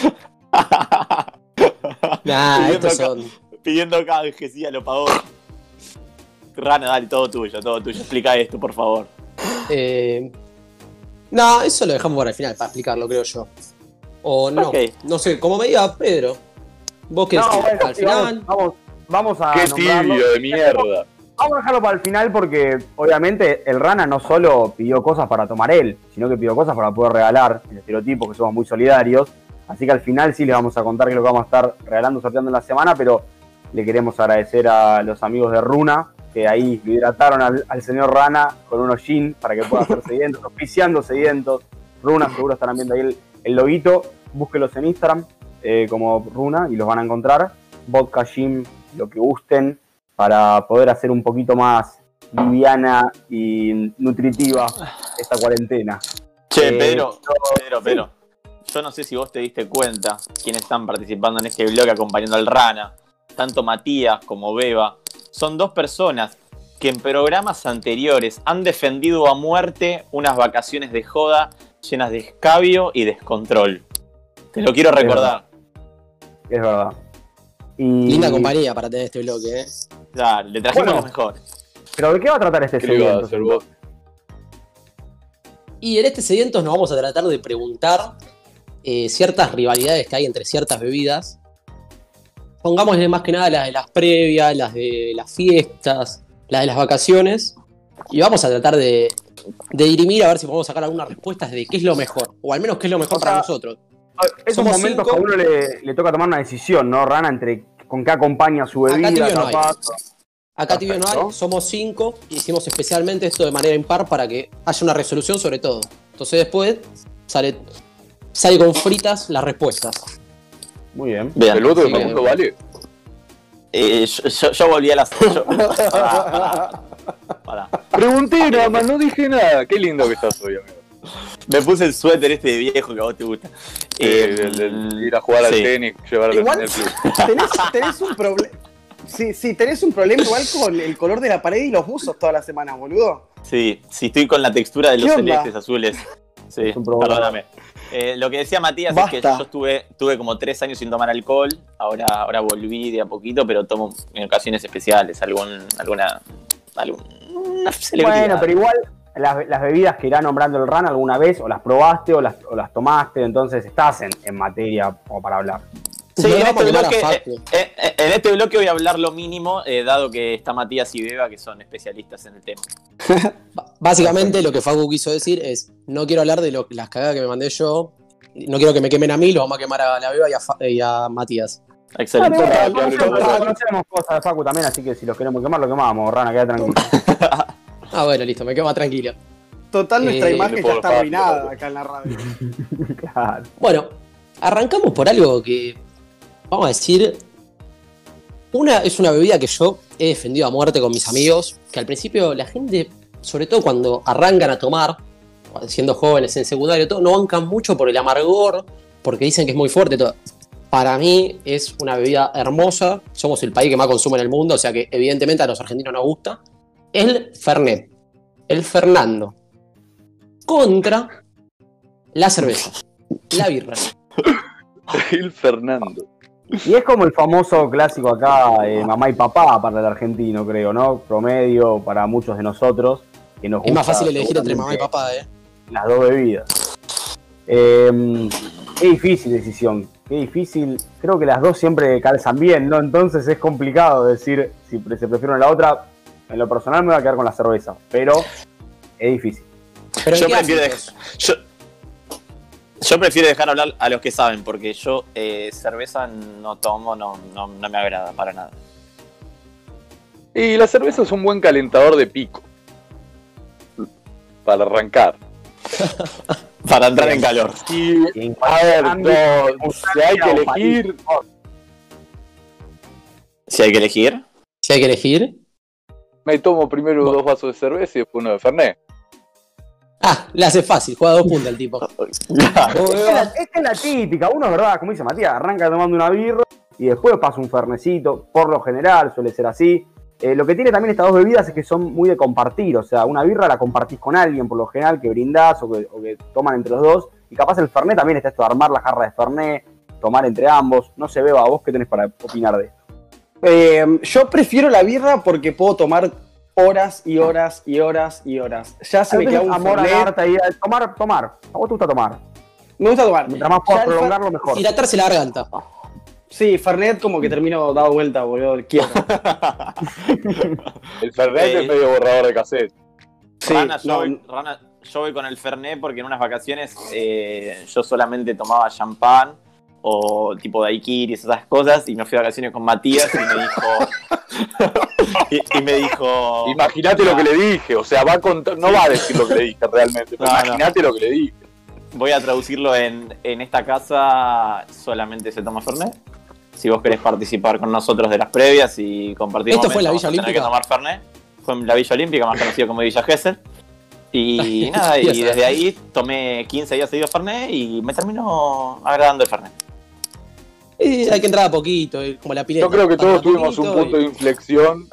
Nah, Pidiendo estos son. Pidiendo canje, sí, a lo pagó. Rana, dale, todo tuyo, todo tuyo. Explica esto, por favor. Eh, no, eso lo dejamos para el final, para explicarlo, creo yo. O no, Ok. no sé, como me diga Pedro. Vos qué No, bueno, al sí, final. vamos, vamos, vamos a Qué nombrarlo. tibio de mierda. Vamos a dejarlo para el final porque obviamente el Rana no solo pidió cosas para tomar él, sino que pidió cosas para poder regalar, el estereotipo que somos muy solidarios. Así que al final sí les vamos a contar qué es lo que vamos a estar regalando, sorteando en la semana, pero le queremos agradecer a los amigos de Runa, que ahí hidrataron al, al señor Rana con unos gin para que pueda hacer sedientos, auspiciando sedientos. Runa seguro estarán viendo ahí el, el loguito, búsquelos en Instagram eh, como Runa y los van a encontrar. Vodka, gin, lo que gusten, para poder hacer un poquito más liviana y nutritiva esta cuarentena. Che, Eh, Pedro, Pedro, Pedro. Yo no sé si vos te diste cuenta quiénes están participando en este blog acompañando al Rana. Tanto Matías como Beba. Son dos personas que en programas anteriores han defendido a muerte unas vacaciones de joda llenas de escabio y descontrol. Te lo quiero recordar. Es verdad. Y... Linda compañía para tener este bloque, ¿eh? Ya, le trajimos Bueno. mejores. Pero ¿de qué va a tratar este vos? Y en este sedientos nos vamos a tratar de preguntar eh, ciertas rivalidades que hay entre ciertas bebidas. Pongámosle más que nada las de las previas, las de las fiestas, las de las vacaciones. Y vamos a tratar de, de dirimir a ver si podemos sacar algunas respuestas de qué es lo mejor. O al menos qué es lo mejor O para nosotros. Esos momentos cinco. que a uno le, le toca tomar una decisión, ¿no, Rana? Entre con qué acompaña su Acá bebida, tibio no hay. capaz. Acá tibio no hay, somos cinco. Hicimos especialmente esto de manera impar para que haya una resolución sobre todo. Entonces después sale, sale con fritas las respuestas. Muy bien. Vean. ¿El voto de Sí, bien. vale? Eh, yo, yo- yo volví a las. yo- Pará, pará, pará. Pregunté nada más, no dije nada. Qué lindo que estás hoy, amigo. Me puse el suéter este de viejo que a vos te gusta. Eh, Eh, el- el ir a jugar al tenis, llevar a la Igual tenés, tenés un problema. Sí, sí, tenés un problema igual con el color de la pared y los buzos toda la semana, boludo. Sí, sí, estoy con la textura de ¿Qué los celestes azules. Sí, Es un problema. perdóname. Eh, lo que decía Matías es que yo estuve, tuve como tres años sin tomar alcohol. Ahora, ahora volví de a poquito, pero tomo en ocasiones especiales. Algún, alguna. alguna celebridad. Bueno, pero igual las, las bebidas que irá nombrando el RAN alguna vez, o las probaste o las, o las tomaste, entonces estás en, en materia como para hablar. Sí, No en este, bloque, eh, eh, en este bloque voy a hablar lo mínimo, eh, dado que está Matías y Beba, que son especialistas en el tema. Básicamente lo que Facu quiso decir es, no quiero hablar de lo- las cagadas que me mandé yo, no quiero que me quemen a mí, lo vamos a quemar a la Beba y a, Fa- y a Matías. Excelente. Bueno, total, conocemos, cosas de Facu también, así que si los queremos quemar, lo quemamos, Rana, queda tranquilo. Ah, bueno, listo, me quedo más tranquilo. Total, nuestra Eh, imagen ya está arruinada acá en la radio. claro. Bueno, arrancamos por algo que, vamos a decir, una es una bebida que yo he defendido a muerte con mis amigos, que al principio la gente, sobre todo cuando arrancan a tomar, siendo jóvenes en secundario, todo, no bancan mucho por el amargor, porque dicen que es muy fuerte, todo. Para mí es una bebida hermosa, somos el país que más consume en el mundo, o sea que evidentemente a los argentinos nos gusta. El Fernet, el Fernando, contra la cerveza, la birra. El Fernando. Y es como el famoso clásico acá, eh, mamá y papá para el argentino, creo, ¿no? Promedio para muchos de nosotros. Que nos Es más fácil elegir entre mamá y papá, ¿eh? Las dos bebidas. Eh, qué difícil decisión, qué difícil. Creo que las dos siempre calzan bien, ¿no? Entonces es complicado decir si se prefiere una a la otra. En lo personal me voy a quedar con la cerveza, pero es difícil. Pero ¿en Yo prefiero, yo, yo prefiero dejar hablar a los que saben, porque yo eh, cerveza no tomo, no, no, no me agrada para nada. Y la cerveza es un buen calentador de pico. Para arrancar. Para entrar en calor. Y, a ver, no, si hay que elegir, Si hay que elegir. Si hay que elegir. me tomo primero dos vasos de cerveza y después uno de Fernet. Ah, le hace fácil, juega dos puntas el tipo. Esta es, la, esta es la típica, uno, ¿verdad? Como dice Matías, arranca tomando una birra y después pasa un fernecito. Por lo general suele ser así. Eh, lo que tiene también estas dos bebidas es que son muy de compartir. O sea, una birra la compartís con alguien, por lo general, que brindás o que, o que toman entre los dos. Y capaz el fernet también está esto de armar la jarra de fernet, tomar entre ambos. No se beba, vos qué tenés para opinar de esto. Eh, yo prefiero la birra porque puedo tomar horas y horas y horas y horas. Ya se me queda un amor a ahí, a tomar, tomar. A vos te gusta tomar. Me gusta tomar. Mientras más puedas el prolongarlo, mejor. Hidratarse la garganta. Sí, Fernet como que termino dado vuelta, boludo. Quiero. El Fernet Eh, es medio borrador de cassette. Sí, Rana, yo, no, voy, Rana, yo voy con el Fernet porque en unas vacaciones eh, yo solamente tomaba champán o tipo daiquiris, esas cosas, y me fui de vacaciones con Matías y me dijo. y, y me dijo. Imagínate lo que le dije, o sea, va a contar, no va a decir lo que le dije realmente, pero No, no. imagínate lo que le dije. Voy a traducirlo en, en esta casa solamente se toma Fernet. Si vos querés participar con nosotros de las previas y compartir ¿Esto fue en la momentos, Villa Olímpica? que tomar Fernet. Fue en la Villa Olímpica, más conocido como Villa Gesell. Y nada, y desde ahí tomé 15 días seguidos Fernet y me terminó agradando el Fernet. Y hay que entrar a poquito, eh, como la pileta. Yo creo que todos tuvimos un punto y- de inflexión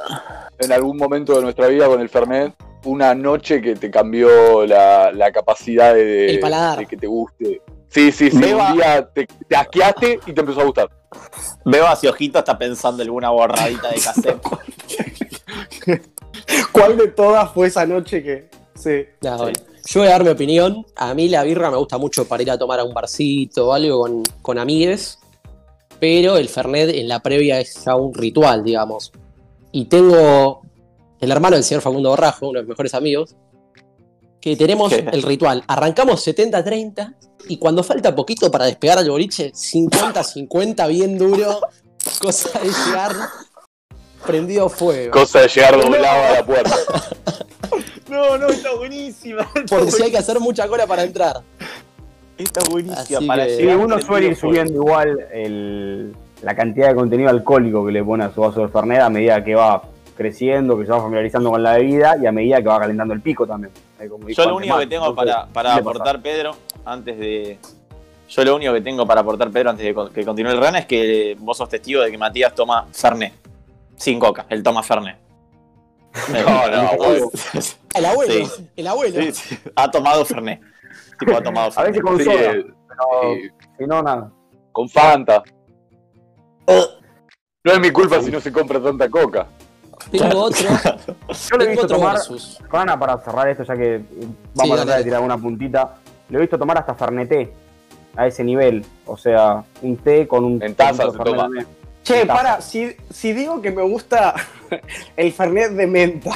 en algún momento de nuestra vida con el Fernet. Una noche que te cambió la, la capacidad de, El paladar. de que te guste. Sí, sí, sí. Beba- Un día te, te asqueaste y te empezó a gustar. Veo hacia Ojito está pensando alguna borradita de cassette. ¿Cuál de todas fue esa noche que.? Sí. Nah, bueno. Yo voy a dar mi opinión. A mí la birra me gusta mucho para ir a tomar a un barcito o algo con, con amigues. Pero el Fernet en la previa es ya un ritual, digamos. Y tengo el hermano del señor Facundo Borrajo, uno de mis mejores amigos, que tenemos ¿Qué? el ritual. Arrancamos 70-30 y cuando falta poquito para despegar al boliche, 50-50 bien duro. Cosa de llegar prendido fuego. Cosa de llegar doblado a la puerta. No, no, está buenísima. Porque si hay que hacer mucha cola para entrar. Está buenísima. Así para que- Sí, uno suele ir subiendo igual el- la cantidad de contenido alcohólico que le pone a su vaso de Fernet a medida que va creciendo, que se va familiarizando con la bebida y a medida que va calentando el pico también. Como Yo lo único que tengo para, aportar, Pedro, antes de. Yo lo único que tengo para aportar, Pedro, antes de que continúe el run es que vos sos testigo de que Matías toma Fernet. Sin coca, él toma Fernet. No, no, huevo. El abuelo, Sí. el abuelo. Sí, sí. Ha tomado Fernet. Tipo, ha tomado A Fernet. veces con Sí, soda, eh, pero sí, si no, nada. con Fanta. No es mi culpa si no se compra tanta coca. Tengo otro, Yo le he visto tomar. Rana, para cerrar esto, ya que Sí, vamos a dale, tratar de tirar una puntita, le he visto tomar hasta Ferneté a ese nivel. O sea, un té con un. En taza se toma. Che, para, si, si digo que me gusta el Fernet de menta.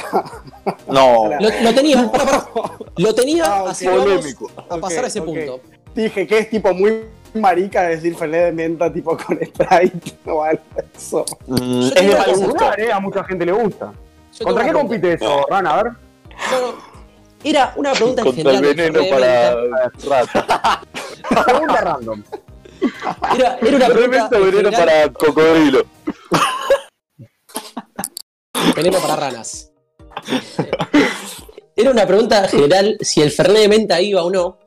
No. Lo, lo tenía. Lo tenía, Ah, así vamos a pasar a ese punto. Dije que es tipo muy marica decir Fernet de menta tipo con Sprite o algo de eso. Mm, es de mal gusto. Eh, A mucha gente le gusta. Yo ¿Contra qué compite eso, Rana? A ver. No, no. Era una pregunta en Contra el general. veneno para. Pregunta random. Era, era una pregunta veneno general- para cocodrilo. veneno para ranas. Era una pregunta general si el Fernet de menta iba o no.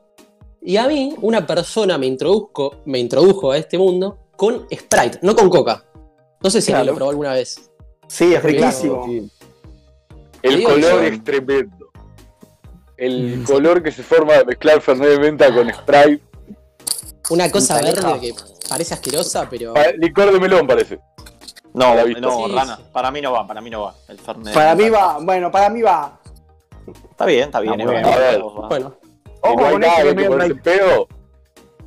Y a mí, una persona me introdujo, me introdujo a este mundo con Sprite, no con Coca. No sé si Claro. lo probó alguna vez. Sí, es riquísimo. Sí. El color yo- es tremendo. El color que se forma de mezclar Fernet de menta con Sprite. Una cosa verde que parece asquerosa, pero. Pa- Licor de melón parece. No, la vista. no, Sí, Rana. sí. Para mí no va, para mí no va. El Fernet. Para mí va, bueno, para mí va. Está bien, está bien. Está es muy bueno. bien. Va. Ojo no hay con este nada que que es medio ponerse tra- pedo,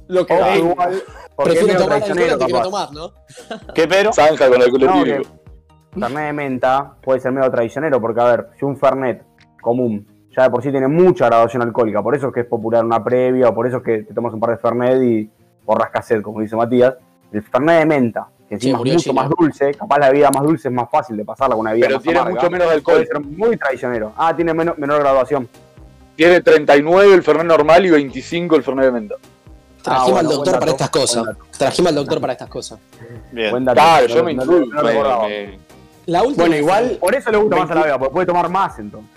Lo que Ojo igual. Porque es prefiero medio tomar alcohol traicionero, antes que no capaz. tomar, ¿no? ¿Qué, Pedro? zanja con alcohol No, etílico. que Fernet de menta puede ser medio traicionero, porque a ver, si un Fernet común ya de por sí tiene mucha graduación alcohólica, por eso es que es popular una previa, o por eso es que te tomas un par de Fernet y borras cassette, como dice Matías. El Fernet de menta, que encima murió es mucho más dulce, capaz la bebida más dulce es más fácil de pasarla con una bebida Pero más tiene amarga, mucho menos puede alcohol. ser muy traicionero. Ah, tiene menor, menor graduación. Tiene 39 el Fernet normal y 25 el Fernet de menta. Trajimos bueno, al doctor para estas cosas. Trajimos al doctor para estas cosas. Bien. Buen dato. Claro, No- yo me no- incluyo. no me- me- La última. Bueno, igual. Por eso le gusta más a la bebida, porque puede tomar más entonces.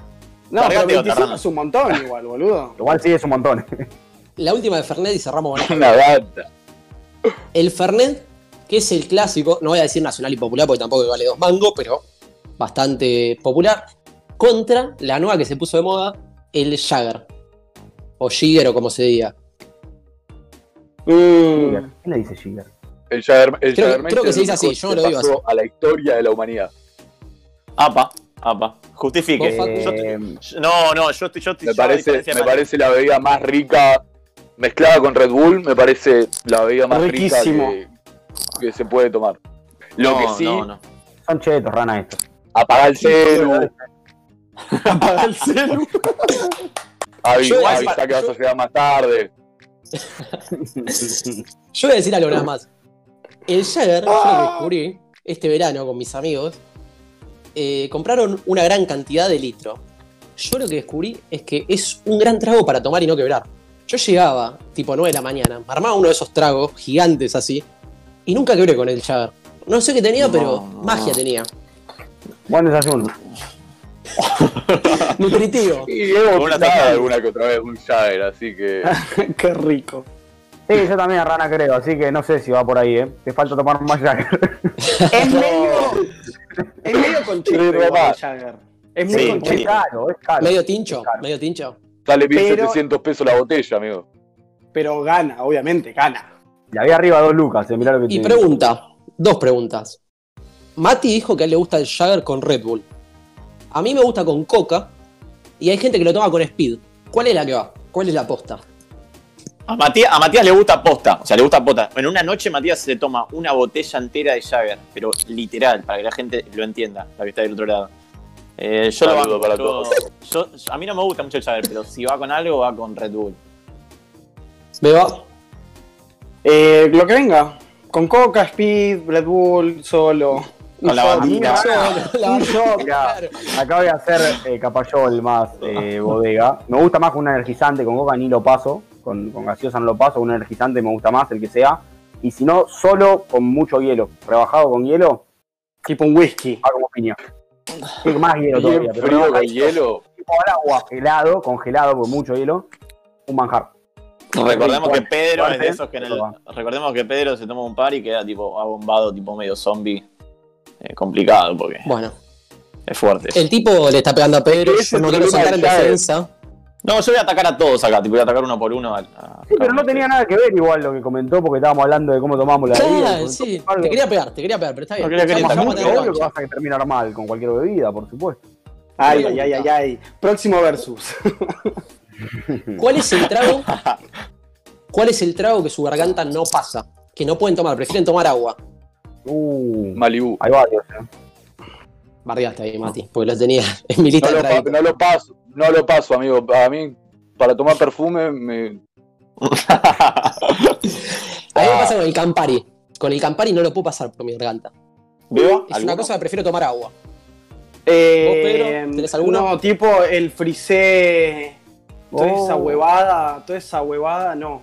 No, pero Cargate otra, 25 Rana. es un montón igual, boludo. Igual sí es un montón. La última de Fernet y cerramos con. Una gata. El Fernet, que es el clásico, no voy a decir nacional y popular porque tampoco vale dos mangos, pero bastante popular, contra la nueva que se puso de moda, el Jagger. O Jigger o como se diga. Jigger. ¿Quién le dice Jigger? El Jager, el Creo- creo que se dice así, yo no lo digo así. a la historia de la humanidad. Apa, apa. Justifique. Yo Eh, te- no, no, yo estoy. Yo estoy Me yo, parece, me parece la bebida más rica mezclada con Red Bull, me parece la bebida más Riquísimo. rica que, que se puede tomar. Lo no, que sí, No, no. son chetos, rana esto. apagar el celu, Apaga el celu. avi- Yo- avisa que vas a llegar más tarde. Yo voy a decir algo nada más. El Jagger, yo lo descubrí este verano con mis amigos. Eh, compraron una gran cantidad de litro. Yo lo que descubrí es que es un gran trago para tomar y no quebrar. Yo llegaba, tipo 9 de la mañana, me armaba uno de esos tragos gigantes así, y nunca quebré con el Jagger. No sé qué tenía, No, pero no. magia tenía. Buen desayuno. Nutritivo. Y hemos Una señal. alguna que otra vez un Jagger, así que Qué rico. Sí, yo también a Rana creo, así que no sé si va por ahí, ¿eh? Te falta tomar más Jagger. Es medio. Es medio el Jagger. Es muy Sí, es caro, es caro. Medio tincho, caro. medio tincho. Sale Pero- 1700 pesos la botella, amigo. Pero gana, obviamente, gana. Le había arriba dos lucas, eh, mirá lo que Y tiene. pregunta, dos preguntas. Mati dijo que a él le gusta el Jagger con Red Bull. A mí me gusta con Coca y hay gente que lo toma con Speed. ¿Cuál es la que va? ¿Cuál es la posta? A Matías, a Matías le gusta posta, o sea, le gusta posta. En una noche Matías se toma una botella entera de Jagger, pero literal, para que la gente lo entienda, la que está del otro lado. Eh, yo lo Saludo banco, para yo- todos. yo- a mí no me gusta mucho el Jagger, pero si va con algo, va con Red Bull. ¿Me va? Eh, lo que venga. Con Coca, Speed, Red Bull, solo. Con la. Mirá, acá voy a hacer eh, Capayol más eh, bodega. Me gusta más con un energizante, con coca ni lo paso. Con, con gaseosa no lo paso, un energizante me gusta más, el que sea. Y si no, solo con mucho hielo. Rebajado con hielo, Tipo un whisky. va como piña. Sí, más hielo todavía. Pero frío no, con hielo. tipo al agua, helado, congelado, con mucho hielo. Un manjar. Recordemos que Pedro es de esos que en el, recordemos que Pedro se toma un par y queda tipo abombado, tipo medio zombie. Eh, complicado porque Bueno, es fuerte. el tipo le está pegando a Pedro. Yo no quiero saltar en defensa. No, yo voy a atacar a todos acá, tipo voy a atacar uno por uno. a- a- Sí, pero no tenía nada que ver igual lo que comentó porque estábamos hablando de cómo tomamos la bebida. Claro, sí. algo- Te quería pegar, te quería pegar, pero está bien. No quería que te obvio que vas a terminar mal con cualquier bebida, por supuesto. Ay, ay, ay, ay, ay. Próximo versus. ¿Cuál es el trago? ¿Cuál es el trago que su garganta no pasa? Que no pueden tomar, prefieren tomar agua. Uh, Malibú. hay varios, eh. Bardeaste ahí, Mati, porque lo tenía en mi lista No de lo, pa- traguitos. no lo paso, no lo paso, amigo. A mí, para tomar perfume, me. A mí me pasa con el Campari. Con el Campari no lo puedo pasar por mi garganta. ¿Beba? Es una cosa que prefiero tomar agua. Eh, Pedro? ¿Tenés alguno? No, tipo el frisé. Toda Oh. esa huevada, toda esa huevada, no.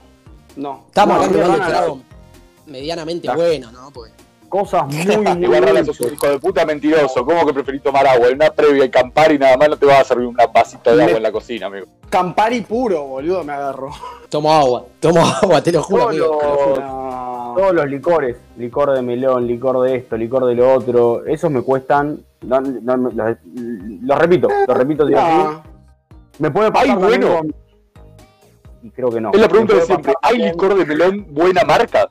No. Estamos No, hablando de medianamente Claro. bueno, ¿no? Porque Cosas muy, muy Igual Rala, sos dulces. un hijo de puta mentiroso. ¿Cómo que preferís tomar agua? En una previa y campar y nada más no te vas a servir una vasita de Me- agua en la cocina, amigo. Campari puro, boludo, me agarró. tomo agua, tomo agua, te lo juro, Todos amigo. te lo juro. No. Todos los licores, licor de melón, licor de esto, licor de lo otro, esos me cuestan, no, no, los, los repito, los repito, así. me puede pasar Ay, bueno. con- Y creo que no. Es la pregunta de siempre. ¿Hay licor de melón buena marca?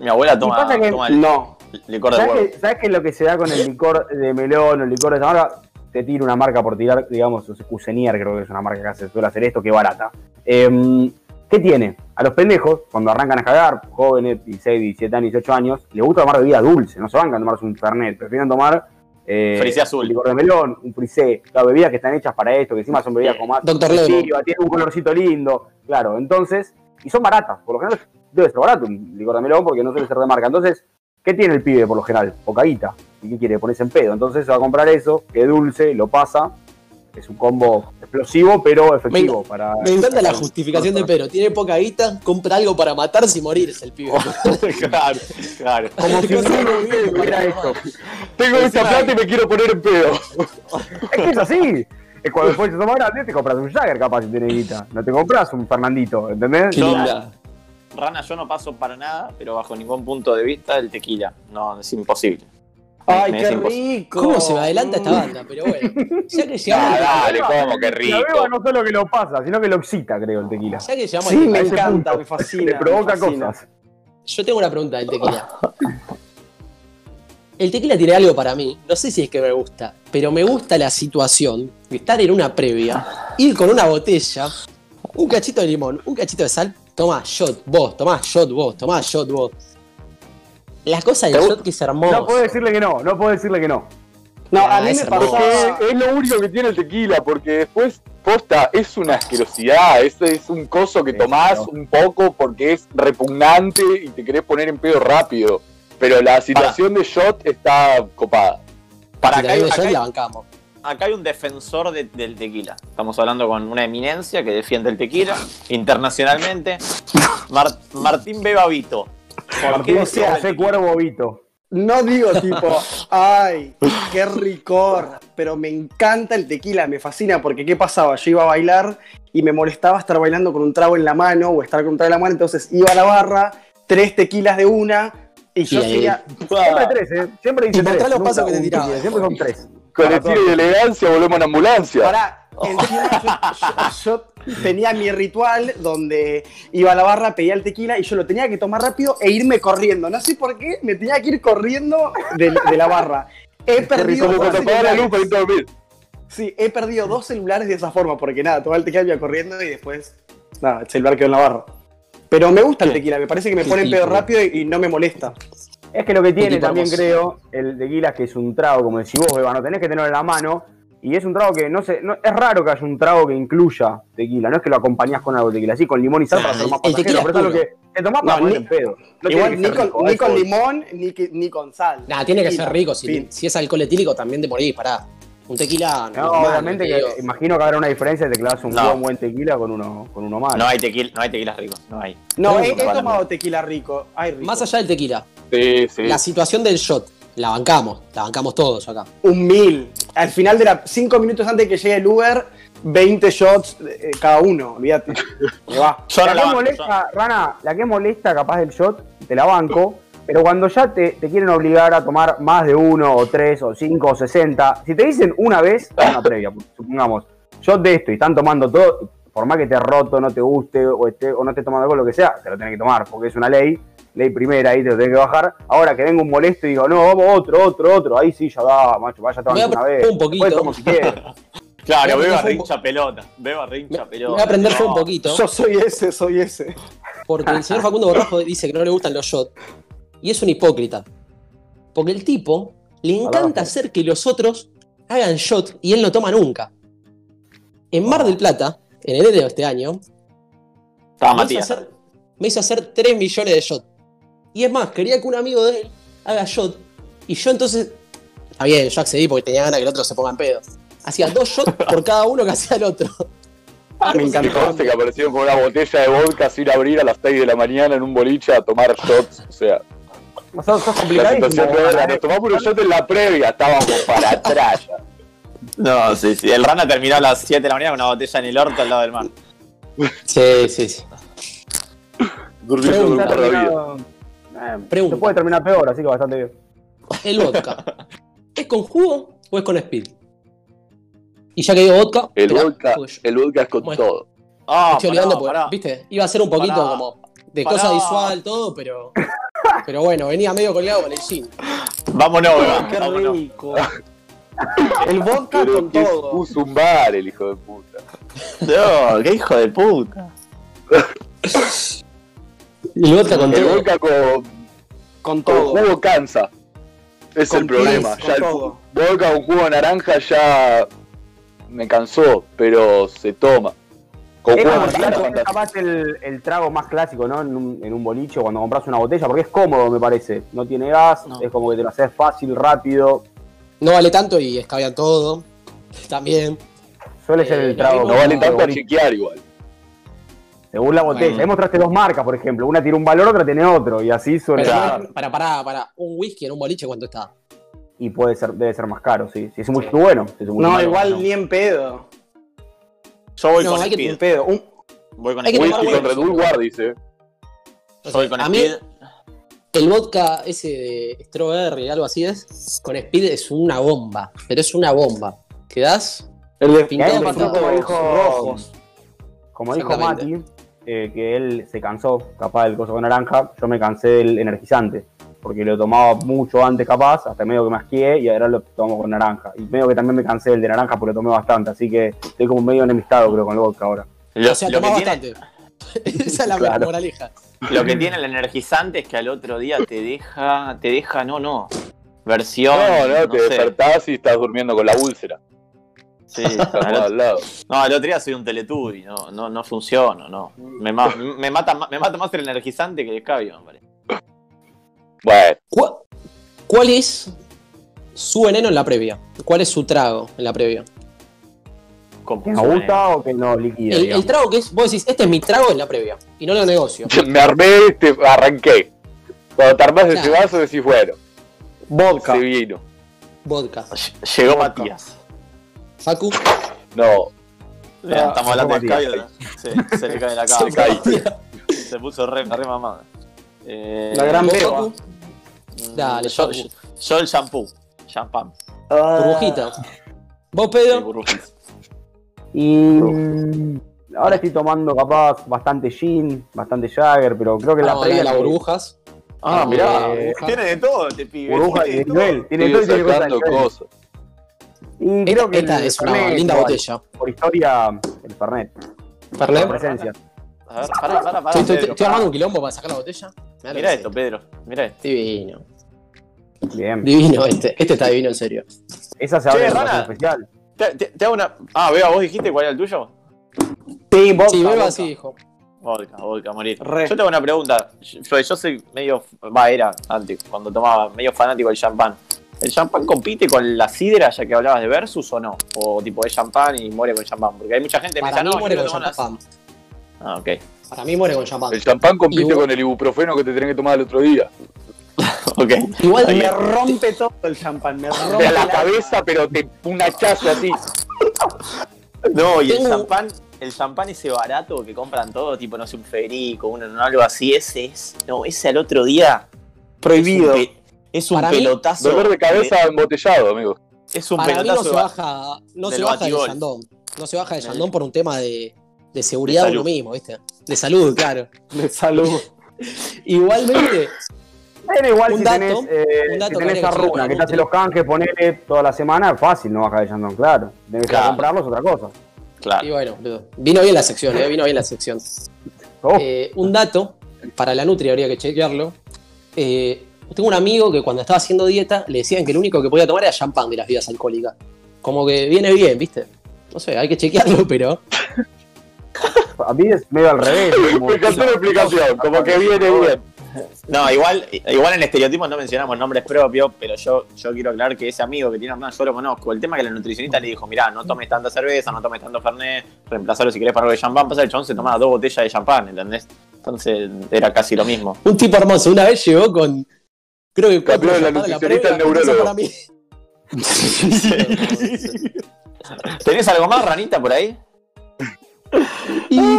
Mi abuela toma, pasa que- toma el No. licor de ¿Sabes huevo. qué, ¿Sabes qué es lo que se da con el licor de melón o el licor de esa marca? Te tiro una marca por tirar, digamos, Cusenier creo que es una marca que hace, suele hacer esto, que barata. Em, ¿Qué tiene? A los pendejos, cuando arrancan a cagar, jóvenes, 16, 17 años, 18 años, les gusta tomar bebida dulce, no se van a tomarse un fernet, prefieren tomar eh, Frisé azul. un licor de melón, un frisé, las bebidas que están hechas para esto, que encima son bebidas con más efectiva, tienen un colorcito lindo, claro, entonces, y son baratas, por lo general debe ser barato un licor de melón porque no suele ser de marca, entonces, ¿qué tiene el pibe por lo general? Pocaíta, ¿y qué quiere? Ponerse en pedo, entonces se va a comprar eso, que es dulce, lo pasa, es un combo explosivo pero efectivo para... Me encanta la justificación de Pedro. Tiene poca guita, compra algo para matarse y morirse el pibe. claro, claro. Como si tuviera para esto. Tengo esta plata y me quiero poner en pedo. Es que es así. Cuando después te tomas grande, te compras un Jagger capaz si tenés guita. No te compras un Fernandito, ¿entendés? Qué linda. Rana, yo no paso para nada, pero bajo ningún punto de vista el tequila. No, es imposible. Ay, Me qué rico. ¿Cómo se me adelanta esta banda? Pero bueno, ya que llegamos, Ah, dale, cómo, qué La rico. beba no solo que lo pasa, sino que lo excita, creo, el tequila. ya que llegamos Sí, me A ese encanta, punto. me fascina. Le provoca me fascina. cosas. Yo tengo una pregunta del tequila. El tequila tiene algo para mí, no sé si es que me gusta, pero me gusta la situación de estar en una previa, ir con una botella, un cachito de limón, un cachito de sal, tomá shot vos, tomá shot vos, tomá shot vos. La cosa del ¿Te shot que es hermoso. No puedo decirle que no, no puedo decirle que no. No, Ah, a mí es me pasó. Porque es lo único que tiene el tequila, porque después, posta, es una asquerosidad, es, es un coso que Sí, tomás un poco porque es repugnante y te querés poner en pedo rápido. Pero la situación de shot está copada. Para Si acá acá y hay- la bancamos. Acá hay un defensor de- del tequila. Estamos hablando con una eminencia que defiende el tequila internacionalmente. Mar- Martín Bebavito. ¿Por qué? José, Cuervo Vito. No digo tipo, ay, qué ricor, pero me encanta el tequila, me fascina, porque ¿qué pasaba? Yo iba a bailar y me molestaba estar bailando con un trago en la mano o estar con un trago en la mano, entonces iba a la barra, tres tequilas de una, y yo seguía, Siempre tres, ¿eh? Siempre dice tres. los pasos que te tiraba. Siempre son tres. Con estilo y elegancia volvemos en ambulancia. Pará, encima yo, yo- yo tenía mi ritual donde iba a la barra, pedía el tequila y yo lo tenía que tomar rápido e irme corriendo. No sé por qué, me tenía que ir corriendo de, de la barra. He perdido Como dos la luz a. Sí, he perdido dos celulares de esa forma, porque nada, tomaba el tequila iba corriendo y después, nada, el celular quedó en la barra. Pero me gusta el tequila, me parece que me pone pedo rápido y, y no me molesta. Es que lo que tiene también, hermoso. creo, el tequila es que es un trago, como decís vos, Beba, no tenés que tenerlo en la mano. Y es un trago que no sé, no, es raro que haya un trago que incluya tequila, no es que lo acompañás con algo de tequila, así con limón y sal Nah, para el- más el pasajero, tequila pero eso es lo que te tomás para No, poner ni- en pedo. No Igual ni con, rico, ni con limón ni, que- ni con sal. Nada, tiene que ser Tequila, rico. Si, si es alcohol etílico, también te morís, pará. Un tequila. No, normal, obviamente te que digo. imagino que habrá una diferencia de clavas un No. buen, buen tequila con uno, con uno malo. No hay tequila, no hay tequilas ricos, no hay. No, he, he tomado tequila rico. Ay, rico. Más allá del tequila, Sí, sí. la situación del shot, la bancamos, la bancamos todos acá. Un mil. Al final de la. Cinco minutos antes de que llegue el Uber, 20 shots eh, cada uno. Olvídate. Me va. Yo la la que banco, molesta, Rana, la que molesta capaz del shot, te la banco, pero cuando ya te, te quieren obligar a tomar más de uno, o tres, o cinco, o sesenta, si te dicen una vez, una previa, supongamos, shot de esto y están tomando todo, por más que te roto, no te guste, o, esté, o no estés tomando algo, lo que sea, te lo tenés que tomar, porque es una ley, ley primera, ahí te lo tenés que bajar. Ahora que venga un molesto y digo, no, vamos otro, otro, otro, ahí sí ya da, macho, vaya tomando una vez. un poquito. Después tomo si quieres. Claro, beba rincha pelota. Beba rincha Me pelota. voy a aprender yo No. un poquito, Yo soy ese, soy ese. porque el señor Facundo Borrajo dice que no le gustan los shots. Y es un hipócrita. Porque el tipo le encanta hacer que los otros hagan shot y él no toma nunca. En Mar del Plata, en enero de este año, me hizo, Matías. hacer, me hizo hacer 3 millones de shots. Y es más, quería que un amigo de él haga shot. Y yo entonces. Está bien, yo accedí porque tenía ganas que el otro se ponga en pedo. Hacía dos shots por cada uno que hacía el otro. Me encantó. Que aparecieron con una botella de vodka sin abrir a las 6 de la mañana en un boliche a tomar shots. O sea, Sos, sos la situación era. Nos tomamos un shot en la previa, estábamos para atrás. No, sí, sí. El Rana terminó a las 7 de la mañana con una botella en el orto al lado del mar. Sí, sí, sí. Durmiendo de un par de vida. Eh, Pregunta. se puede terminar peor, así que bastante bien. El vodka. ¿Es con jugo o es con speed? Y ya que digo vodka, El esperá, vodka, yo el vodka es con Bueno. todo. Ah, estoy olvidando pará, porque, pará. viste, iba a ser un poquito Pará. como de Pará. cosa visual, todo, pero. Pero bueno, venía medio colgado con el gin. Vámonos. Qué Vámonos. rico. El vodka Pero con todo. puso un bar el hijo de puta. No, qué hijo de puta. El vodka con El todo. vodka con, Con con todo. jugo cansa. Es Con el problema. pis, Ya con el todo. vodka con jugo de naranja ya me cansó, pero se toma. Con Es jugo naranja capaz el, el trago más clásico, ¿no? En un, en un bolicho cuando compras una botella, porque es cómodo, me parece. No tiene gas, No. es como que te lo haces fácil, rápido. No vale tanto y escabean todo. También. Suele ser Eh, el trago. lo No vale tanto a chequear igual. Según la botella. Bueno. Ahí mostraste dos marcas, por ejemplo. Una tiene un valor, otra tiene otro. Y así suele Pero, para, para, para. Un whisky en un boliche, ¿cuánto está? Y puede ser, debe ser más caro, sí. Si es muy bueno. si es muy No, malo, igual no. ni en pedo. Yo voy No, con hay que- Speed. pedo. Un- Voy con hay que Speed. tomar Whisky con. Red Bull Guard, dice. O Yo voy con a mí, Speed. el vodka ese de strawberry, algo así es, con speed es una bomba. Pero es una bomba. ¿Quedás? El de Pintado para todos rojos. como dijo Mati. Eh, que él se cansó, capaz del coso con naranja. Yo me cansé del energizante. Porque lo tomaba mucho antes, capaz, hasta medio que me asqué, y ahora lo tomo con naranja. Y medio que también me cansé del de naranja porque lo tomé bastante. Así que estoy como medio enemistado, creo, con el vodka ahora. Lo, o sea, lo que tiene, bastante. Esa es la Claro. moraleja. lo que tiene el energizante es que al otro día te deja, te deja, no, no. Versión. No, no, te sé. despertás y estás durmiendo con la úlcera. Sí, al lado. no, al otro día soy un teletubi, no, no, no funciono, no. Me, ma- me, mata, ma- me mata más el energizante que el escabio, me parece. Bueno, ¿Cuál, cuál es su veneno en la previa? ¿Cuál es su trago en la previa? Con- ¿Que nos gusta o que nos liquida? El, el trago que es, vos decís, este es mi trago en la previa. Y no lo negocio. me armé, te arranqué. Cuando te armás ese Claro. vaso decís, bueno, Vodka. Se vino. Vodka. Llegó Matías. Facu. No, Mirá, Ah, estamos hablando de. Sí, se le cae la Se cae. Se puso re, re mamada. Eh, La gran ¿Vos, beba. Mm, Dale, yo, yo, yo el shampoo. Champán. Burbujita. ¿Vos, Sí, Pedro? burbujitas. Y ahora estoy tomando capaz bastante gin, bastante Jagger, pero creo que la Vamos a previa de las burbujas. Ah, Eh, mirá. burbuja. Tiene de todo este pibe. burbuja tiene de de todo. nivel, tiene estoy todo y tiene de. Y Esta, creo que esta el es una Fernet, linda botella. Por historia, el Fernet. Fernet. Por presencia. A ver, pará, pará, pará. Estoy, estoy- armando un quilombo para sacar la botella. Mirá lo Mirá que esto. Pedro. Mirá esto. Divino. Bien. Divino este. Este está divino en serio. Esa se Che, abre en Rana. especial. Te, te- te hago una. Ah, Beba, ¿vos dijiste cuál era el tuyo? Sí, vodka. Sí, Beba sí dijo. Vodka, vodka, morir. Re. Yo tengo una pregunta. Yo, yo soy medio. Va, era antes, cuando tomaba, medio fanático del champán. ¿El champán compite con la sidra, ya que hablabas de Versus o no? O tipo es champán y muere con champán. Porque hay mucha gente que me Para dice, mí no, muere yo con champán. Ah, ok. Para mí muere con champán. El champán compite Igual- con el ibuprofeno que te tenés que tomar el otro día. Ok. Igual Ahí. Me rompe todo el champán, me rompe la la- cabeza, pero te un hachazo así. No, y el champán, el champán ese barato que compran todo, tipo, no sé, un Federico, un, un algo así, ese es. No, ese al otro día. Prohibido. Es un, pe- es un Para mí, pelotazo. Dolor de cabeza embotellado, amigo. Es un Para mí no pelotazo. se baja, no del se baja de. Yandón. No se baja de Yandón por un tema de, de seguridad De uno mismo, ¿viste? De salud, claro. De salud. Igualmente, Bueno, igual Un si dato, tenés, eh, un dato si que tenés habría que te hace los canjes, ponele toda la semana, fácil, no baja de Yandón, claro. A Claro. comprarlos, otra cosa. Claro. y bueno, vino bien la sección, ¿eh? Vino bien la sección. Oh, Eh, un dato, para la Nutri habría que chequearlo. Eh, tengo un amigo que cuando estaba haciendo dieta le decían que lo único que podía tomar era champán de las bebidas alcohólicas. Como que viene bien, ¿viste? No sé, hay que chequearlo, pero. a mí es medio al revés. como- Me encantó la explicación, como que viene bien. No, igual, igual en estereotipos no mencionamos nombres propios, pero yo, yo quiero aclarar que ese amigo que tiene Hernán yo lo conozco. El tema es que la nutricionista le dijo, mirá, no tomes tanta cerveza, no tomes tanto fernet, reemplazarlo si querés para algo de champán. Pasa el chabón se tomaba dos botellas de champán, ¿entendés? Entonces era casi lo mismo. Un tipo hermoso. Una vez llegó con. Creo que de la champán a nutricionista al neurólogo. para mí. ¿Tenés algo más, ranita, por ahí? Y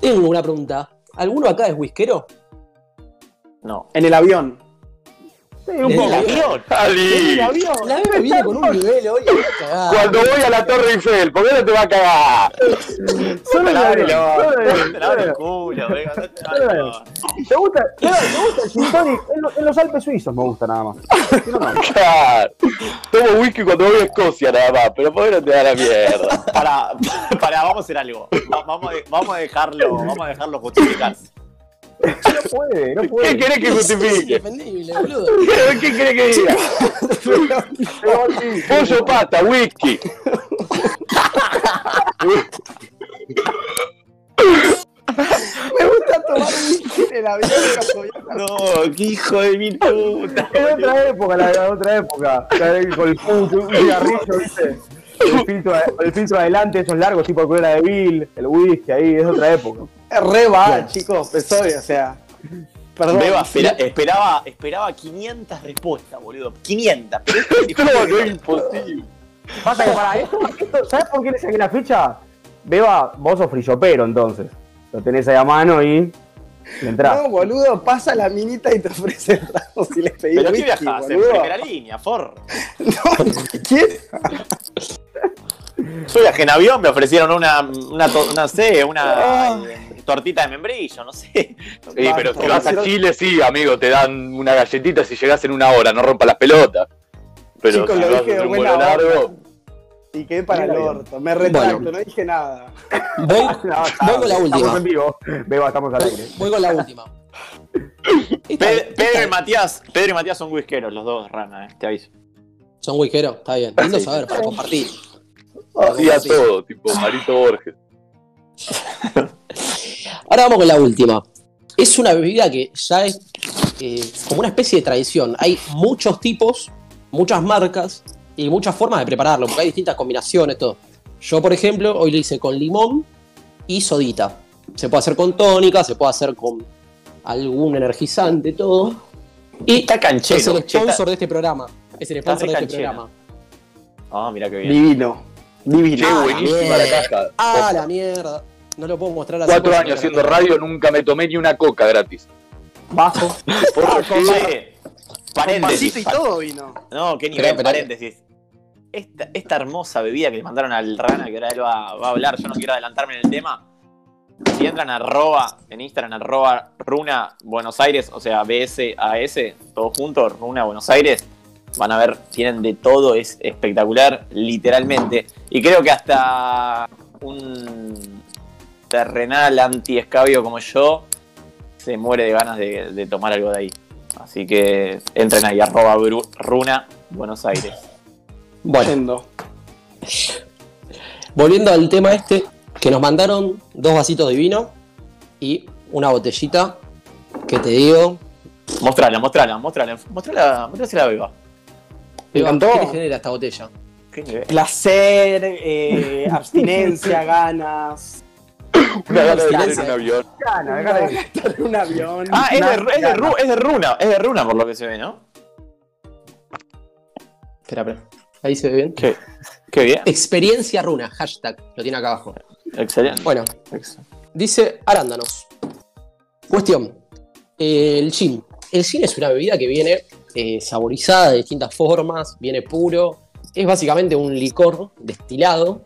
tengo una pregunta. ¿Alguno acá es whiskero? No. En el avión. Un ¿En poco. el avión? Ali, La bebé viene con un nivel hoy. la cuando voy a la Torre Eiffel, ¿por qué no te va a cagar? Solo el avión, culo, venga, te culo. ¿Te gusta, gusta el gin tonic en, lo- en los Alpes suizos me gusta nada más. Claro. Tomo whisky cuando voy a Escocia nada más, pero ¿por qué no te da la mierda? Para, para, vamos a hacer algo. Va- Vamos a, vamos a dejarlo, vamos a dejarlo justificarse. No puede, no puede. ¿Qué querés que justifique? boludo. ¿Qué, querés que diga? Pollo pata, whisky. Me gusta tomar whisky en el avión. No, qué hijo de mi puta. Es otra época, la de otra época. La- Con el puto, un cigarrillo, ¿viste? El filtro, el filtro adelante, esos largos, tipo colera de Bill, el whisky ahí, es otra época. Re va, chicos, estoy, o sea. Perdón. Beba espera- esperaba, esperaba 500 respuestas, boludo. 500. Pero esto es No, no imposible. Pasa que para esto, esto- ¿sabes por qué le saqué la ficha? Beba, vos sos frillopero entonces. Lo tenés ahí a mano y entrás. No, boludo, pasa la minita y te ofrece el trago si le pedís Pero qué whisky, viajás, en primera línea, for. ¿Quién? Yo viajé en avión, me ofrecieron una, una, to- una, sé, una Ah. eh, tortita de membrillo, no sé. Sí, pero si vas a Chile, sí, amigo, te dan una galletita si llegás en una hora, no rompa las pelotas. Pero Chicos, si lo vas dije un vuelo largo, Y quedé para el orto. Me retracto, Bueno. no dije nada. Voy, No, voy con la Estamos última. en vivo. Beba, estamos al aire. Voy con la última. Pedro y Matías, Pedro y Matías son whiskeros, los dos, rana, eh, te aviso. Son whiskeros, está bien. Lindo Sí. saber, para compartir. Hacía todo, tipo Marito Borges. Ahora vamos con la última. Es una bebida que ya es eh, como una especie de tradición. Hay muchos tipos, muchas marcas y muchas formas de prepararlo, porque hay distintas combinaciones, todo. Yo, por ejemplo, hoy lo hice con limón y sodita. Se puede hacer con tónica, se puede hacer con algún energizante, todo. Y Está canchero. es el che, sponsor está- de este programa. Es el sponsor de este canchero. programa. Ah, mira qué bien. Divino. Divino. Che, buenísima la caja. Ah, la mierda. No lo puedo mostrar así. Cuatro años haciendo radio, nunca me tomé ni una coca gratis. Bajo. Por Che, Con paréntesis. vasito y todo vino. No, qué nivel, paréntesis. Esta, esta hermosa bebida que le mandaron al Rana, que ahora él va, va a hablar, yo no quiero adelantarme en el tema. Si entran arroba, en Instagram, arroba Runa Buenos Aires, o sea, BSAS, todo junto, Runa Buenos Aires, van a ver, tienen de todo, es espectacular, literalmente. Y creo que hasta un terrenal anti-escabio como yo se muere de ganas de, de tomar algo de ahí. Así que entren ahí, arroba Runa Buenos Aires. Bueno, volviendo al tema este, que nos mandaron dos vasitos de vino y una botellita que te digo. Mostrala, mostrala, mostrala, mostrala, mostrala si la beba. Me encantó. ¿Qué te genera esta botella? ¿Qué? Placer, eh, abstinencia, ganas. Una gana de estar en un avión. Gana, dejala de- Estar en un avión. Ah, es de, es, de gana. Ru- es de Runa, es de Runa por lo que se ve, ¿no? Espera, espera. Ahí se ve bien. Qué, qué bien. Experiencia runa, hashtag, lo tiene acá abajo. Excelente. Bueno, dice arándanos. Cuestión. el gin. El gin es una bebida que viene eh, saborizada de distintas formas, viene puro. Es básicamente un licor destilado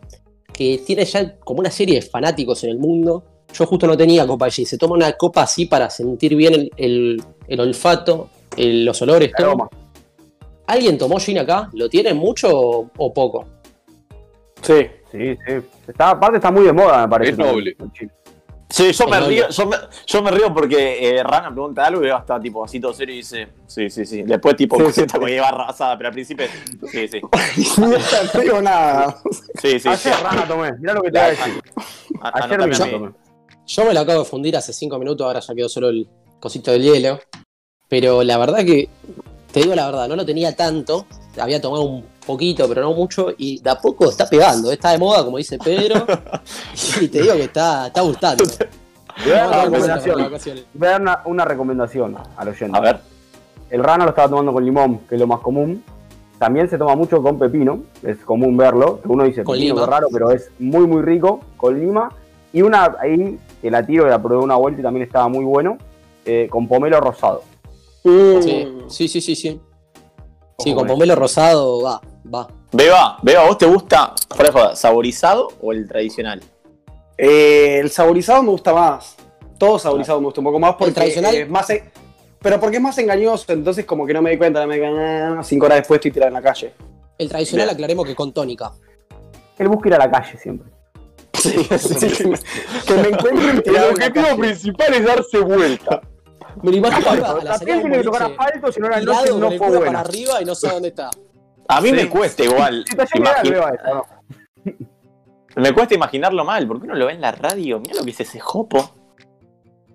que tiene ya como una serie de fanáticos en el mundo. Yo justo no tenía copa gin. Se toma una copa así para sentir bien el, el- el olfato, el- los olores, todo. Aroma. ¿Alguien tomó gin acá? ¿Lo tiene mucho o, o poco? Sí. Sí, sí. Está, aparte está muy de moda, me parece. Es noble. Sí, yo me río, yo me, yo me río porque eh, Rana pregunta algo y Eva está tipo así todo serio y dice, sí, sí, sí. Después tipo Sí, sí, sí, está sí. con llevar rasada, pero al principio, sí, sí. No te digo nada. Sí, sí, sí. Ayer rana tomé, mirá lo que te voy a decir. Ayer a mí. tomé. Yo me lo acabo de fundir hace 5 minutos, ahora ya quedó solo el cosito del hielo. Pero la verdad que, te digo la verdad, no lo tenía tanto. Había tomado un poquito, pero no mucho. Y de a poco está pegando. Está de moda, como dice Pedro. y te digo que está, está gustando. Voy a dar una recomendación. Voy a dar una, una recomendación al oyente. A ver. El rana lo estaba tomando con limón, que es lo más común. También se toma mucho con pepino, es común verlo. que Uno dice Con pepino, lima. raro, pero es muy, muy rico, con lima. Y una ahí, que la tiro, la probé una vuelta y también estaba muy bueno, eh, con pomelo rosado. Sí, sí, sí, sí. Sí, Sí, con con pomelo rosado va, va. Beba, Beba, ¿vos te gusta, fuera de joda, saborizado o el tradicional? Eh, el saborizado me gusta más. Todo saborizado me gusta un poco más porque tradicional? es más. e- Pero porque es más engañoso, entonces como que no me di cuenta, no me di cuenta, ah, cinco horas después estoy tirado en la calle. El tradicional Bien. aclaremos que con tónica. Él busca ir a la calle siempre. Sí, sí, que me- que me encuentren El tirado en la objetivo calle. principal es darse vuelta. Me lo imagino a la salida También tiene que tocar asfalto, si no la noche no el fue buena. para arriba y no sabe dónde está. A mí Sí. me cuesta igual. Me cuesta imaginarlo mal, porque uno lo ve en la radio. Mira lo que es ese jopo.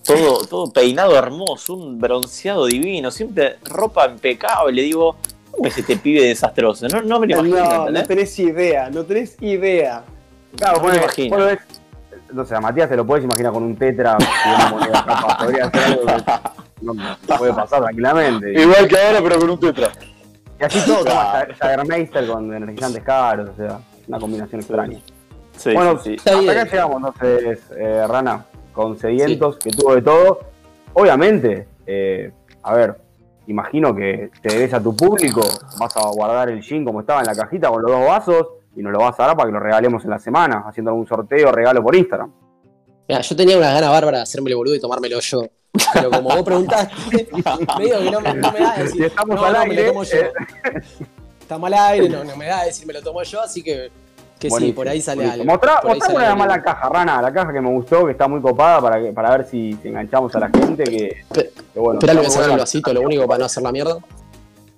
Todo, todo peinado hermoso, un bronceado divino, siempre ropa impecable. Digo, ¿cómo es este pibe desastroso? No, no me lo imagino, No, no tenés idea, no tenés idea. Claro, No me imagino. Matías te lo puedes imaginar con un tetra y una moneda capaz. Podría ser algo que no puede pasar tranquilamente. Igual que ahora, pero con un tetra. Y así todo, toma Jagermeister con energizantes caros, o sea, una combinación extraña. Sí, bueno, sí, hasta acá llegamos entonces, eh, Rana, con sedientos, que tuvo de todo. Obviamente, eh, a ver, imagino que te debes a tu público, vas a guardar el gin como estaba en la cajita con los dos vasos y nos lo vas a dar para que lo regalemos en la semana, haciendo algún sorteo, regalo por Instagram. Mira, yo tenía unas ganas bárbaras de hacerme el boludo y tomármelo yo. Pero como vos preguntaste, medio que no, me- no me da de decir. Estamos no, al no, me aire, lo tomo yo. eh. Estamos al aire, no, me da de decir me lo tomo yo, así que, que sí, por ahí sale buenísimo. algo. Mostrá, Por ahí mostrá sale una algo. más la caja, Rana, la caja que me gustó, que está muy copada para, que, para ver si, si enganchamos a la gente. Que, Pe- que bueno, Esperá, está muy sacar el vasito, lo único para no hacer la mierda.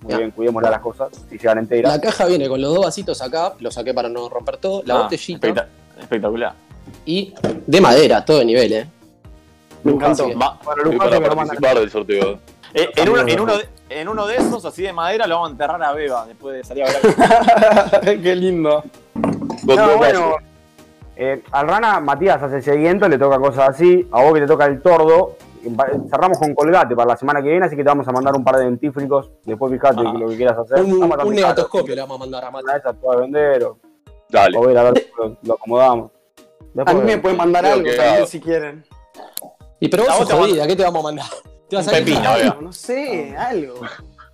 Muy bien, cuidémosle las cosas, si llegan enteras. La caja viene con los dos vasitos acá, lo saqué para no romper todo, la Ah, botellita especta- espectacular. y de madera, todo de nivel, eh. Me encantó. Bueno, para participar del sorteo. eh, en, uno, en, uno bien. de, en uno de esos, así de madera, lo vamos a enterrar a Beba después de salir a ver. Qué lindo. Con No, bueno, eh, al Rana, Matías hace sediento, le toca cosas así. A vos que te toca el tordo, cerramos con Colgate para la semana que viene, así que te vamos a mandar un par de dentífricos. Después fíjate Ah. lo que quieras hacer. Un, un caros. negatoscopio le vamos a mandar a esas puedes vender o, Dale. o ver a ver si lo, lo acomodamos. A mí me pueden mandar algo también si quieren. Y pero A vos sos jodida, ¿qué te vamos a mandar? ¿Te vas Un a ir? pepino, Algo, no sé, algo.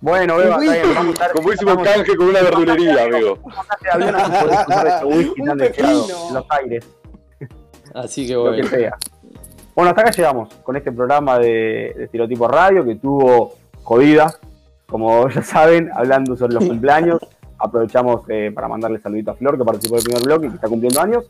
Bueno, Beba, está bien, vamos a estar. Como hicimos vamos- canje con una verdulería, amigo. Este Un pepino. en los aires, Así que lo que bueno. sea. Bueno, hasta acá llegamos con este programa de, de Estereotipo Radio que tuvo jodida, como ya saben, hablando sobre los cumpleaños. Aprovechamos eh, para mandarle saludito a Flor, que participó del primer bloque y que está cumpliendo años.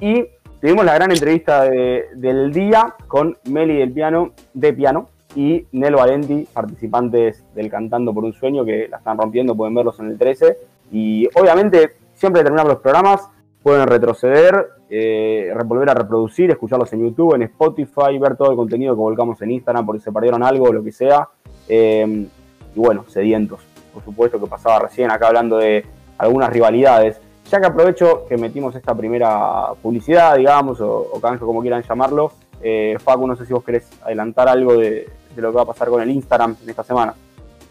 Y tuvimos la gran entrevista de- del día con Meli del piano, de piano, y Nel Valenti, participantes del Cantando por un Sueño, que la están rompiendo, pueden verlos en el 13. Y obviamente, siempre terminamos los programas, pueden retroceder, eh, volver a reproducir, escucharlos en YouTube, en Spotify, ver todo el contenido que volcamos en Instagram por si se perdieron algo lo que sea. Eh, y bueno, sedientos, por supuesto, que pasaba recién acá hablando de algunas rivalidades. Ya que aprovecho que metimos esta primera publicidad, digamos, o, o canje, como quieran llamarlo, eh, Facu, no sé si vos querés adelantar algo de, de lo que va a pasar con el Instagram en esta semana.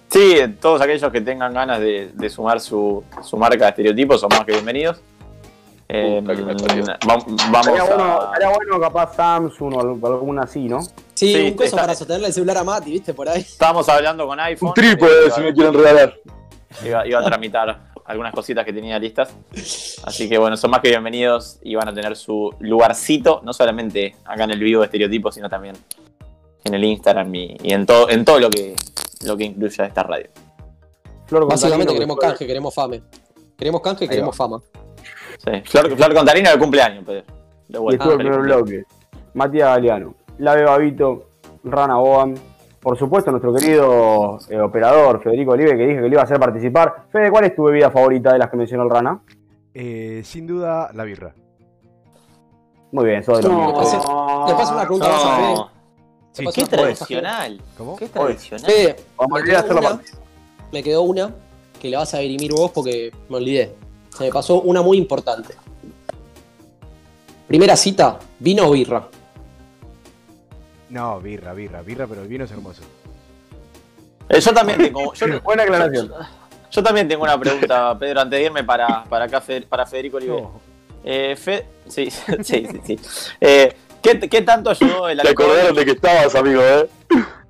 Sí, todos aquellos que tengan ganas de, de sumar su, su marca de estereotipos son más que bienvenidos. Eh, Puta vamos Estaría bueno, a... estaría bueno capaz Samsung o alguna así, ¿no? Sí, Sí, un coso está- para sostenerle el celular a Mati, ¿viste? Por ahí. Estábamos hablando con iPhone. Un trípode, eh, si me quieren regalar. iba, iba a tramitar algunas cositas que tenía listas. Así que bueno, son más que bienvenidos y van a tener su lugarcito, no solamente acá en el vivo de estereotipos, sino también en el Instagram y, y en todo, en todo lo que lo que incluya esta radio. Flor Básicamente queremos canje, queremos fame. Queremos canje, queremos fama. Sí. Flor, Flor Contarina de cumpleaños, Pedro. De Y vuelta. estuvo el primer bloque. Matías Galeano, La Beba Vito, Rana Boan, por supuesto nuestro querido eh, operador Federico Olive que dije que le iba a hacer participar. Fede, ¿cuál es tu bebida favorita de las que mencionó el Rana? Eh, sin duda, la birra. Muy bien, sos de los No. míos. Después, después una pregunta más a Fede. Sí, qué tradicional. ¿Cómo? Qué tradicional. Fede, Vamos a me olvidar quedó, hacerlo una, parte. me quedó una que la vas a dirimir vos porque me olvidé. Se me pasó una muy importante. Primera cita, ¿vino o birra? No, birra, birra, birra, pero el vino es hermoso. Eh, yo también tengo. Yo, Buena aclaración. yo también tengo una pregunta, Pedro, antes de irme para, para acá, para Federico Olive. No. Eh, Fe- sí, sí, sí, sí. Eh, ¿qué, qué tanto ayudó el Te alcohol? acordaron de que estabas, amigo, ¿eh?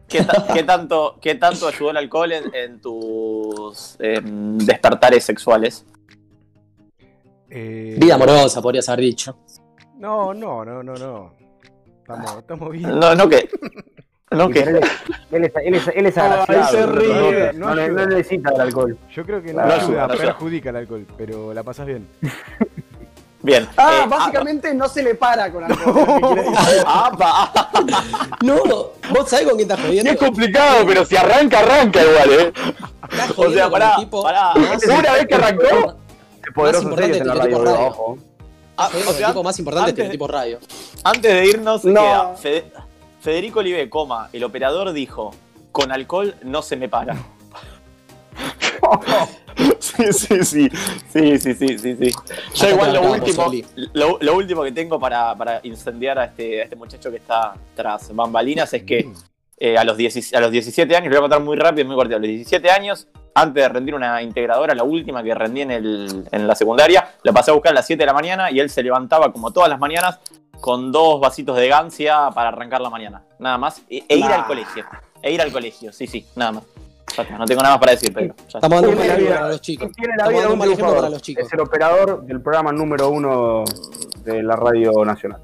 ¿Qué, ta- qué tanto, ¿Qué tanto ayudó el alcohol en, en tus em, despertares sexuales? Eh, Vida amorosa, podrías haber dicho. No, no, no, no, no. Estamos, estamos bien. No, no que. No que. Él es, él es, él es, él se no- ríe. No, no- no- no necesita el alcohol. Yo creo que No no, ayuda, perjudica el alcohol, pero la pasas bien. Bien. Ah, eh, básicamente no se le para con decir. ah. No, vos sabés con quién estás Sí, jodiendo. es complicado, pero si arranca, arranca igual, ¿eh? O sea, pará, pará. Una vez que arrancó, Es poderoso en la radio. ojo. Ah, o sea, el tipo más importante antes- tipo radio. Antes de irnos, No. queda Fede- Federico Olive, coma, el operador dijo, con alcohol no se me para. sí, sí, sí, sí, sí, sí, sí, sí. Yo igual lo último, lo, lo último que tengo para, para incendiar a este, a este muchacho que está tras bambalinas es que eh, a, los 10 a los 17 años, lo voy a contar muy rápido, muy cortito, a los 17 años, antes de rendir una integradora, la última que rendí en, el, en la secundaria, la pasé a buscar a las 7 de la mañana y él se levantaba como todas las mañanas con dos vasitos de gancia para arrancar la mañana, nada más, e, e ir Nah. al colegio, e ir al colegio, sí, sí, nada más. No tengo nada más para decir, ya está. Estamos dando un la ejemplo vida- para los chicos. Tiene la Estamos vida de dando un un mal ejemplo para los chicos. Es el operador del programa número uno de la radio nacional.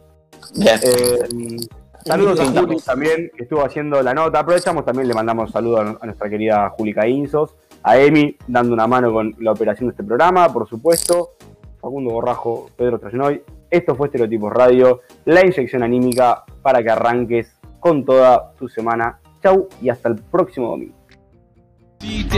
Bien. Eh, saludos a. Juli también, que estuvo haciendo la nota. Aprovechamos también, le mandamos saludos a, nuestra querida Juli Caínzos, a Emi, dando una mano con la operación de este programa, por supuesto. Facundo Borrajo, Pedro Trajanoy. Esto fue Estereotipos Radio, la inyección anímica para que arranques con toda tu semana. Chau y hasta el próximo domingo.